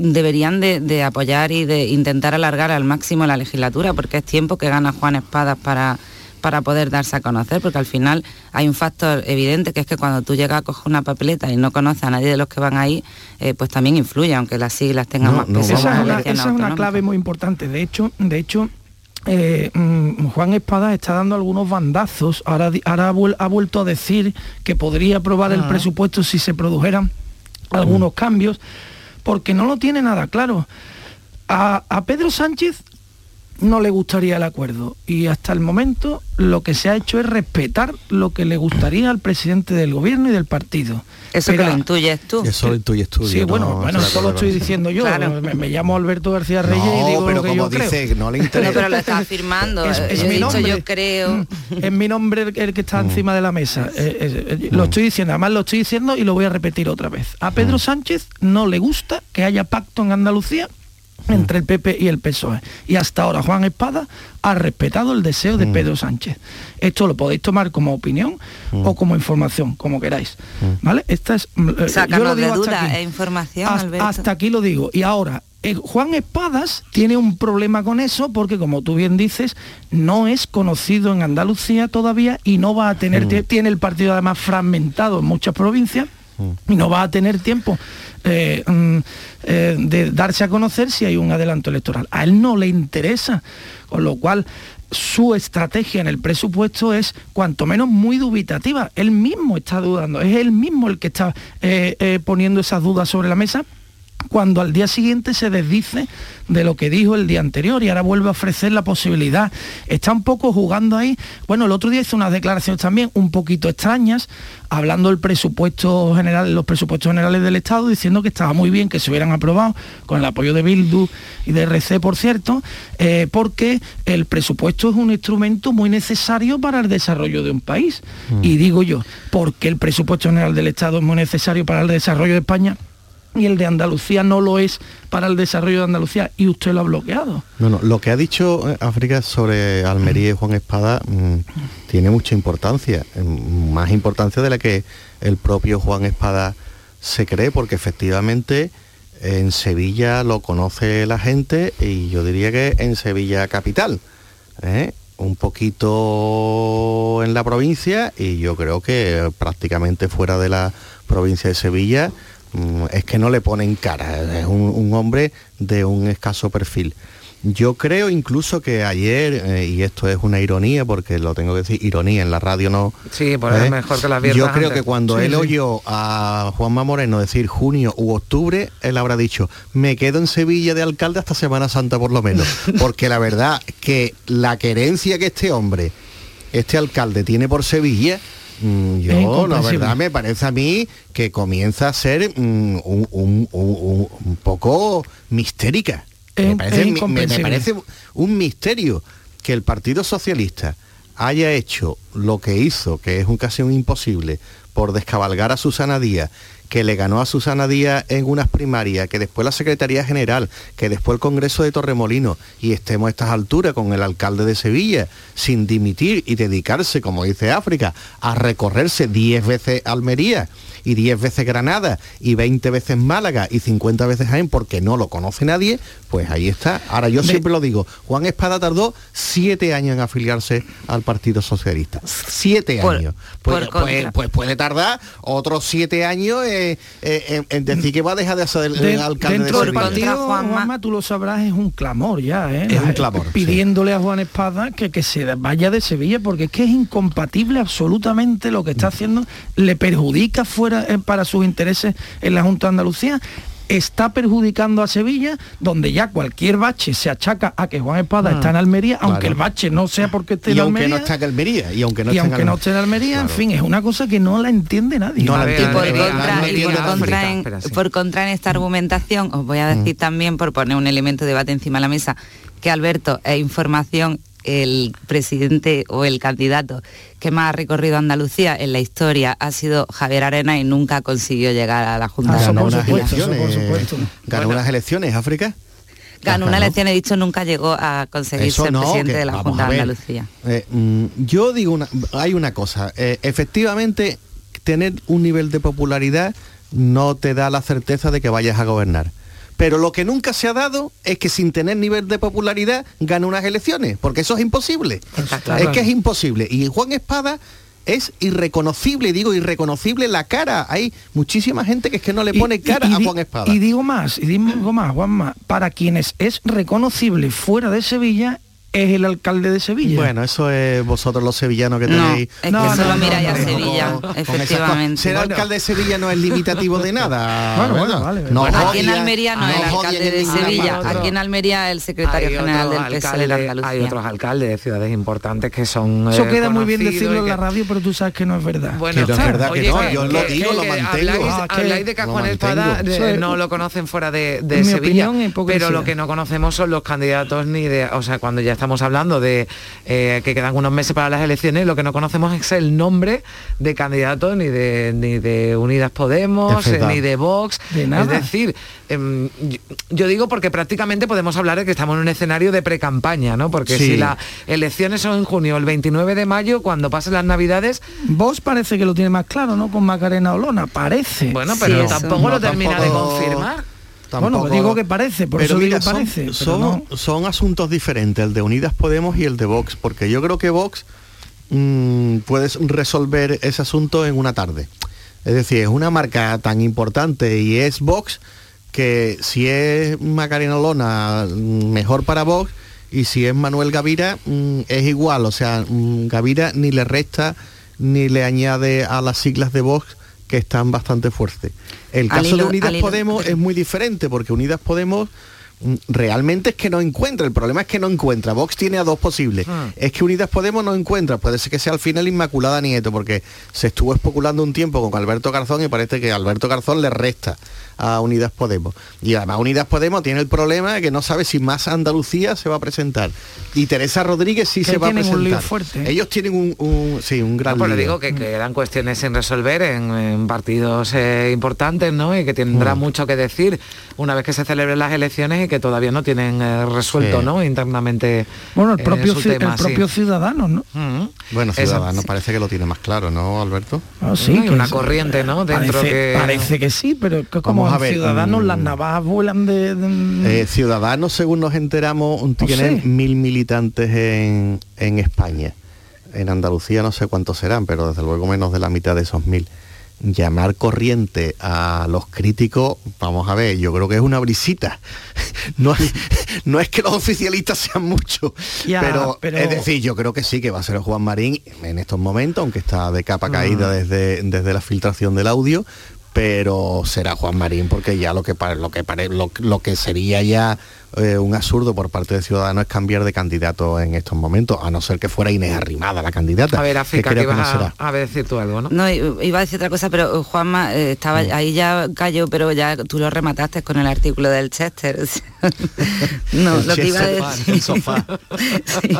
deberían de, de apoyar y de intentar alargar al máximo la legislatura, porque es tiempo que gana Juan Espadas para para poder darse a conocer, porque al final hay un factor evidente que es que cuando tú llegas a coger una papeleta y no conoces a nadie de los que van ahí, eh, pues también influye, aunque las siglas tengan más peso. esa es una, elecciones esa es una autonómicas. clave muy importante. De hecho, de hecho, eh, mm, Juan Espada está dando algunos bandazos. Ahora, ha, vuel- ha vuelto a decir que podría aprobar el Ah. presupuesto si se produjeran algunos cambios, porque no lo tiene nada claro. A, a Pedro Sánchez no le gustaría el acuerdo y hasta el momento lo que se ha hecho es respetar lo que le gustaría al presidente del gobierno y del partido. Eso Pero que lo intuyes tú. Eso lo intuyes tú. Sí, bueno, no bueno, estoy de eso lo estoy diciendo yo. Claro. Me, me llamo Alberto García Reyes y No, digo pero lo que como yo creo. dice, no le interesa. No, pero lo estás afirmando. Es- es yo he mi dicho, nombre. yo creo. Es mi nombre el, el que Mm. está encima de la mesa. Eh, eh, eh, Lo estoy diciendo, además lo estoy diciendo y lo voy a repetir otra vez. A Mm. Pedro Sánchez no le gusta que haya pacto en Andalucía entre el PP y el PSOE. Y hasta ahora Juan Espada ha respetado el deseo Mm. de Pedro Sánchez. Esto lo podéis tomar como opinión Mm. o como información, como queráis. ¿Vale? Esta es mm, eh, yo lo de digo hasta duda aquí. e información, Hasta- Alberto. hasta aquí lo digo. Y ahora, eh, Juan Espadas tiene un problema con eso porque, como tú bien dices, no es conocido en Andalucía todavía y no va a tener, tie- tiene el partido además fragmentado en muchas provincias y no va a tener tiempo eh, mm, eh, de darse a conocer si hay un adelanto electoral. A él no le interesa, con lo cual su estrategia en el presupuesto es cuanto menos muy dubitativa. Él mismo está dudando, es él mismo el que está eh, poniendo esas dudas sobre la mesa cuando al día siguiente se desdice de lo que dijo el día anterior y ahora vuelve a ofrecer la posibilidad. Está un poco jugando ahí. Bueno, el otro día hizo unas declaraciones también un poquito extrañas, hablando del presupuesto general, los presupuestos generales del Estado, diciendo que estaba muy bien que se hubieran aprobado con el apoyo de Bildu y de RC, por cierto, eh, porque el presupuesto es un instrumento muy necesario para el desarrollo de un país. Y digo yo, porque el presupuesto general del Estado es muy necesario para el desarrollo de España y el de Andalucía no lo es para el desarrollo de Andalucía y usted lo ha bloqueado. No, no, lo que ha dicho eh, África sobre Almería y Juan Espada mm, tiene mucha importancia, mm, más importancia de la que el propio Juan Espada se cree, porque efectivamente en Sevilla lo conoce la gente y yo diría que en Sevilla capital, ¿eh? un poquito en la provincia y yo creo que prácticamente fuera de la provincia de Sevilla es que no le ponen cara, es un, un hombre de un escaso perfil. Yo creo incluso que ayer, eh, y esto es una ironía, porque lo tengo que decir, ironía, en la radio no... Sí, pues ¿eh? es mejor que las Yo creo antes. que cuando Sí, él sí. oyó a Juanma Moreno decir junio u octubre, él habrá dicho, me quedo en Sevilla de alcalde hasta Semana Santa por lo menos. Porque la verdad que la querencia que este hombre, este alcalde tiene por Sevilla, mm, yo la verdad me parece a mí que comienza a ser mm, un, un- un- un poco mistérica. Es- me, parece, me- parece un misterio que el Partido Socialista haya hecho lo que hizo, que es un casi un imposible, por descabalgar a Susana Díaz, que le ganó a Susana Díaz en unas primarias, que después la Secretaría General, que después el Congreso de Torremolino, y estemos a estas alturas con el alcalde de Sevilla, sin dimitir y dedicarse, como dice África, a recorrerse 10 veces Almería y 10 veces Granada y 20 veces Málaga y 50 veces Jaén porque no lo conoce nadie, pues ahí está. Ahora yo siempre lo digo, Juan Espada tardó siete años en afiliarse al Partido Socialista. Siete Por- años. Pues, pues- pues puede tardar otros siete años eh, eh, en, en decir que va a dejar de ser el, el De- alcalde de dentro del partido, Juanma, tú lo sabrás, es un clamor ya, ¿eh? Es un La- clamor, sí. Pidiéndole a Juan Espada que, que se vaya de Sevilla, porque es que es incompatible absolutamente lo que está haciendo, le perjudica fuera para sus intereses en la Junta de Andalucía. Está perjudicando a Sevilla, donde ya cualquier bache se achaca a que Juan Espada Ah, está en Almería, aunque claro. el bache no sea porque esté Y en aunque Almería. no está en Almería, y aunque no y esté en aunque no Almería. esté en Almería, en Claro. fin, es una cosa que no la entiende nadie. No la y entiende por nadie. contra, No y por entiende nadie. contra en, Espera, sí. por contra en esta argumentación, os voy a decir también, por poner un elemento de debate encima de la mesa, que Alberto es información el presidente o el candidato que más ha recorrido Andalucía en la historia ha sido Javier Arena y nunca consiguió llegar a la Junta de Ganó unas Andalucía. elecciones. Ganó unas elecciones, África. Ganó una Ganó. elección, he dicho, nunca llegó a conseguir Eso ser no, presidente que de la Junta de. Andalucía. Eh, mm, yo digo una, hay una cosa, eh, efectivamente tener un nivel de popularidad no te da la certeza de que vayas a gobernar. Pero lo que nunca se ha dado es que sin tener nivel de popularidad gane unas elecciones, porque eso es imposible. claro. Es que es imposible. Y Juan Espada es irreconocible, digo irreconocible la cara. Hay muchísima gente que es que no le pone cara y a Juan Espada. Y digo más, y digo más, Juanma, para quienes es reconocible fuera de Sevilla, es el alcalde de Sevilla. Bueno, eso es vosotros los sevillanos que No, tenéis. es que No, solo no, no, miráis a Sevilla, con- efectivamente. Ser Bueno. alcalde de Sevilla no es limitativo de nada. Bueno, bueno, ¿verdad? vale, vale. No aquí en Almería no, es el alcalde de Sevilla, parte. aquí en Almería el secretario Hay general del PSOE de alcaldes- Andalucía. Hay otros alcaldes de ciudades importantes que son Eso eh, queda muy bien decirlo en la radio, pero tú sabes que no es verdad. Bueno, Que no es verdad, que no, yo lo digo, lo mantengo. Habláis, Ah, habláis de Juan Espada eh, no lo conocen fuera de, Sevilla, pero lo que no conocemos son los candidatos ni de, o sea, cuando ya estamos hablando de eh, que quedan unos meses para las elecciones, lo que no conocemos es el nombre de candidatos ni de ni de Unidas Podemos, eh, ni de Vox, De nada. es decir, em, yo, digo porque prácticamente podemos hablar de que estamos en un escenario de pre-campaña, ¿no? Porque Sí. si las elecciones son en junio, el 29 de mayo, cuando pasen las Navidades, Vos parece que lo tiene más claro, ¿no? Con Macarena Olona, parece. bueno, pero tampoco lo termina de tampoco-. Bueno, digo que parece, por pero eso mira, digo son- parece. son, no. son asuntos diferentes, el de Unidas Podemos y el de Vox, porque yo creo que Vox mm, puedes resolver ese asunto en una tarde. Es decir, es una marca tan importante y es Vox que si es Macarena Olona, mm, mejor para Vox, y si es Manuel Gavira, mm, es igual. O sea, Gavira ni le resta ni le añade a las siglas de Vox que están bastante fuertes. El caso de Unidas Podemos es muy diferente porque Unidas Podemos mm, realmente es que no encuentra, el problema es que no encuentra. Vox tiene a dos posibles. Ah. Es que Unidas Podemos no encuentra, puede ser que sea al final Inmaculada Nieto, porque se estuvo especulando un tiempo con Alberto Garzón y parece que Alberto Garzón le resta a Unidas Podemos. Y además Unidas Podemos tiene el problema de que no sabe si más Andalucía se va a presentar. Y Teresa Rodríguez sí Que se va a tienen un lío presentar. fuerte, ¿eh? Ellos tienen un, un- sí, un gran No, pues le digo que, que eran cuestiones sin resolver en, en partidos eh, importantes, ¿no? Y que tendrá Mm. mucho que decir una vez que se celebren las elecciones y que todavía no tienen eh, resuelto, Sí. ¿no? Internamente. Bueno, el eh, propio, su ci- tema, el sí. propio ciudadano, ¿no? Mm. Bueno, Esa- Ciudadanos parece que lo tiene más claro, ¿no, Alberto? Ah, sí, que una es- corriente, ¿no? Dentro parece, que- parece que sí, pero como Vamos a en ver, ciudadanos mm, las navajas vuelan de... de- Eh, Ciudadanos, según nos enteramos, tienen sé. mil militantes en, en España. En Andalucía no sé cuántos serán, pero desde luego menos de la mitad de esos mil. llamar corriente a los críticos, vamos a ver, yo creo que es una brisita. No es, no es que los oficialistas sean muchos, pero, pero- es decir, yo creo que sí, que va a ser Juan Marín en estos momentos, aunque está de capa caída Ah. desde, desde la filtración del audio, pero será Juan Marín porque ya lo que lo que lo, lo que sería ya eh, un absurdo por parte de Ciudadanos es cambiar de candidato en estos momentos, a no ser que fuera Inés Arrimada la candidata. A ver, África, que que a, a decir tú algo, ¿no? No, iba a decir otra cosa, pero Juanma eh, estaba ahí ya cayó, pero ya tú lo remataste con el artículo del Chester. no, El lo que iba a decir. el sofá. Sí.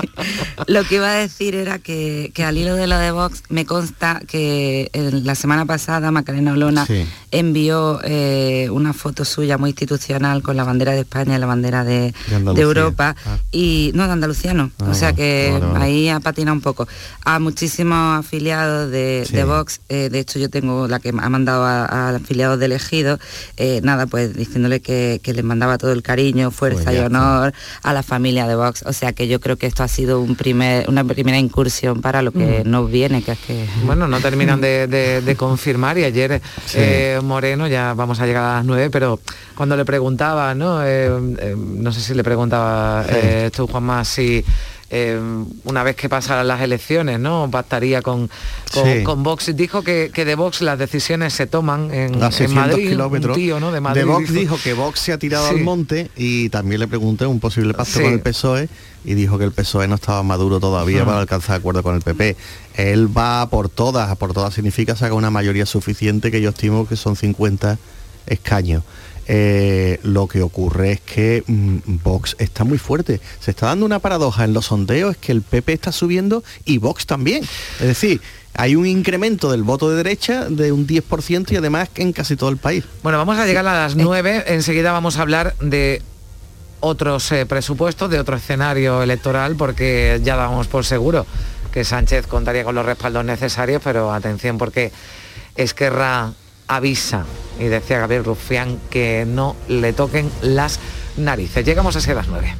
Lo que iba a decir era que, que al hilo de lo de Vox me consta que en la semana pasada Macarena Olona Sí. envió eh, una foto suya muy institucional con la bandera de España y la bandera de, De Andalucía. de Europa Ah. y no de Andalucía no, Ah, o sea que vale, vale. ahí ha patinado un poco a muchísimos afiliados de, Sí. de Vox eh, de hecho yo tengo la que ha mandado a, a afiliados de elegido eh, nada pues diciéndole que, que les mandaba todo el cariño fuerza Pues y está. honor a la familia de Vox o sea que yo creo que esto ha sido un primer una primera incursión para lo que Mm. nos viene que es que Bueno, no terminan de, de- de confirmar y ayer eh, Moreno, ya vamos a llegar a las nueve, pero cuando le preguntaba, ¿no? Eh, eh, no sé si le preguntaba Sí. eh, tú, Juanma, si eh, una vez que pasaran las elecciones, ¿no? Pactaría con, con, Sí. con Vox. Dijo que, que de Vox las decisiones se toman en, a en 600 Madrid. kilómetros. Un tío, ¿no? De Madrid. Vox dijo que Vox se ha tirado Sí. al monte y también le pregunté un posible pacto Sí. con el PSOE y dijo que el PSOE no estaba maduro todavía Ah. para alcanzar acuerdo con el PP. Él va por todas, por todas significa sacar una mayoría suficiente que yo estimo que son 50 escaños. Eh, lo que ocurre es que mm, Vox está muy fuerte. Se está dando una paradoja en los sondeos, es que el PP está subiendo y Vox también. Es decir, hay un incremento del voto de derecha de un 10% y además en casi todo el país. Bueno, vamos a llegar a las nueve. Enseguida vamos a hablar de otros eh, presupuestos, de otro escenario electoral, porque ya dábamos por seguro que Sánchez contaría con los respaldos necesarios, pero atención porque Esquerra avisa, y decía Gabriel Rufián, que no le toquen las narices. Llegamos a las nueve.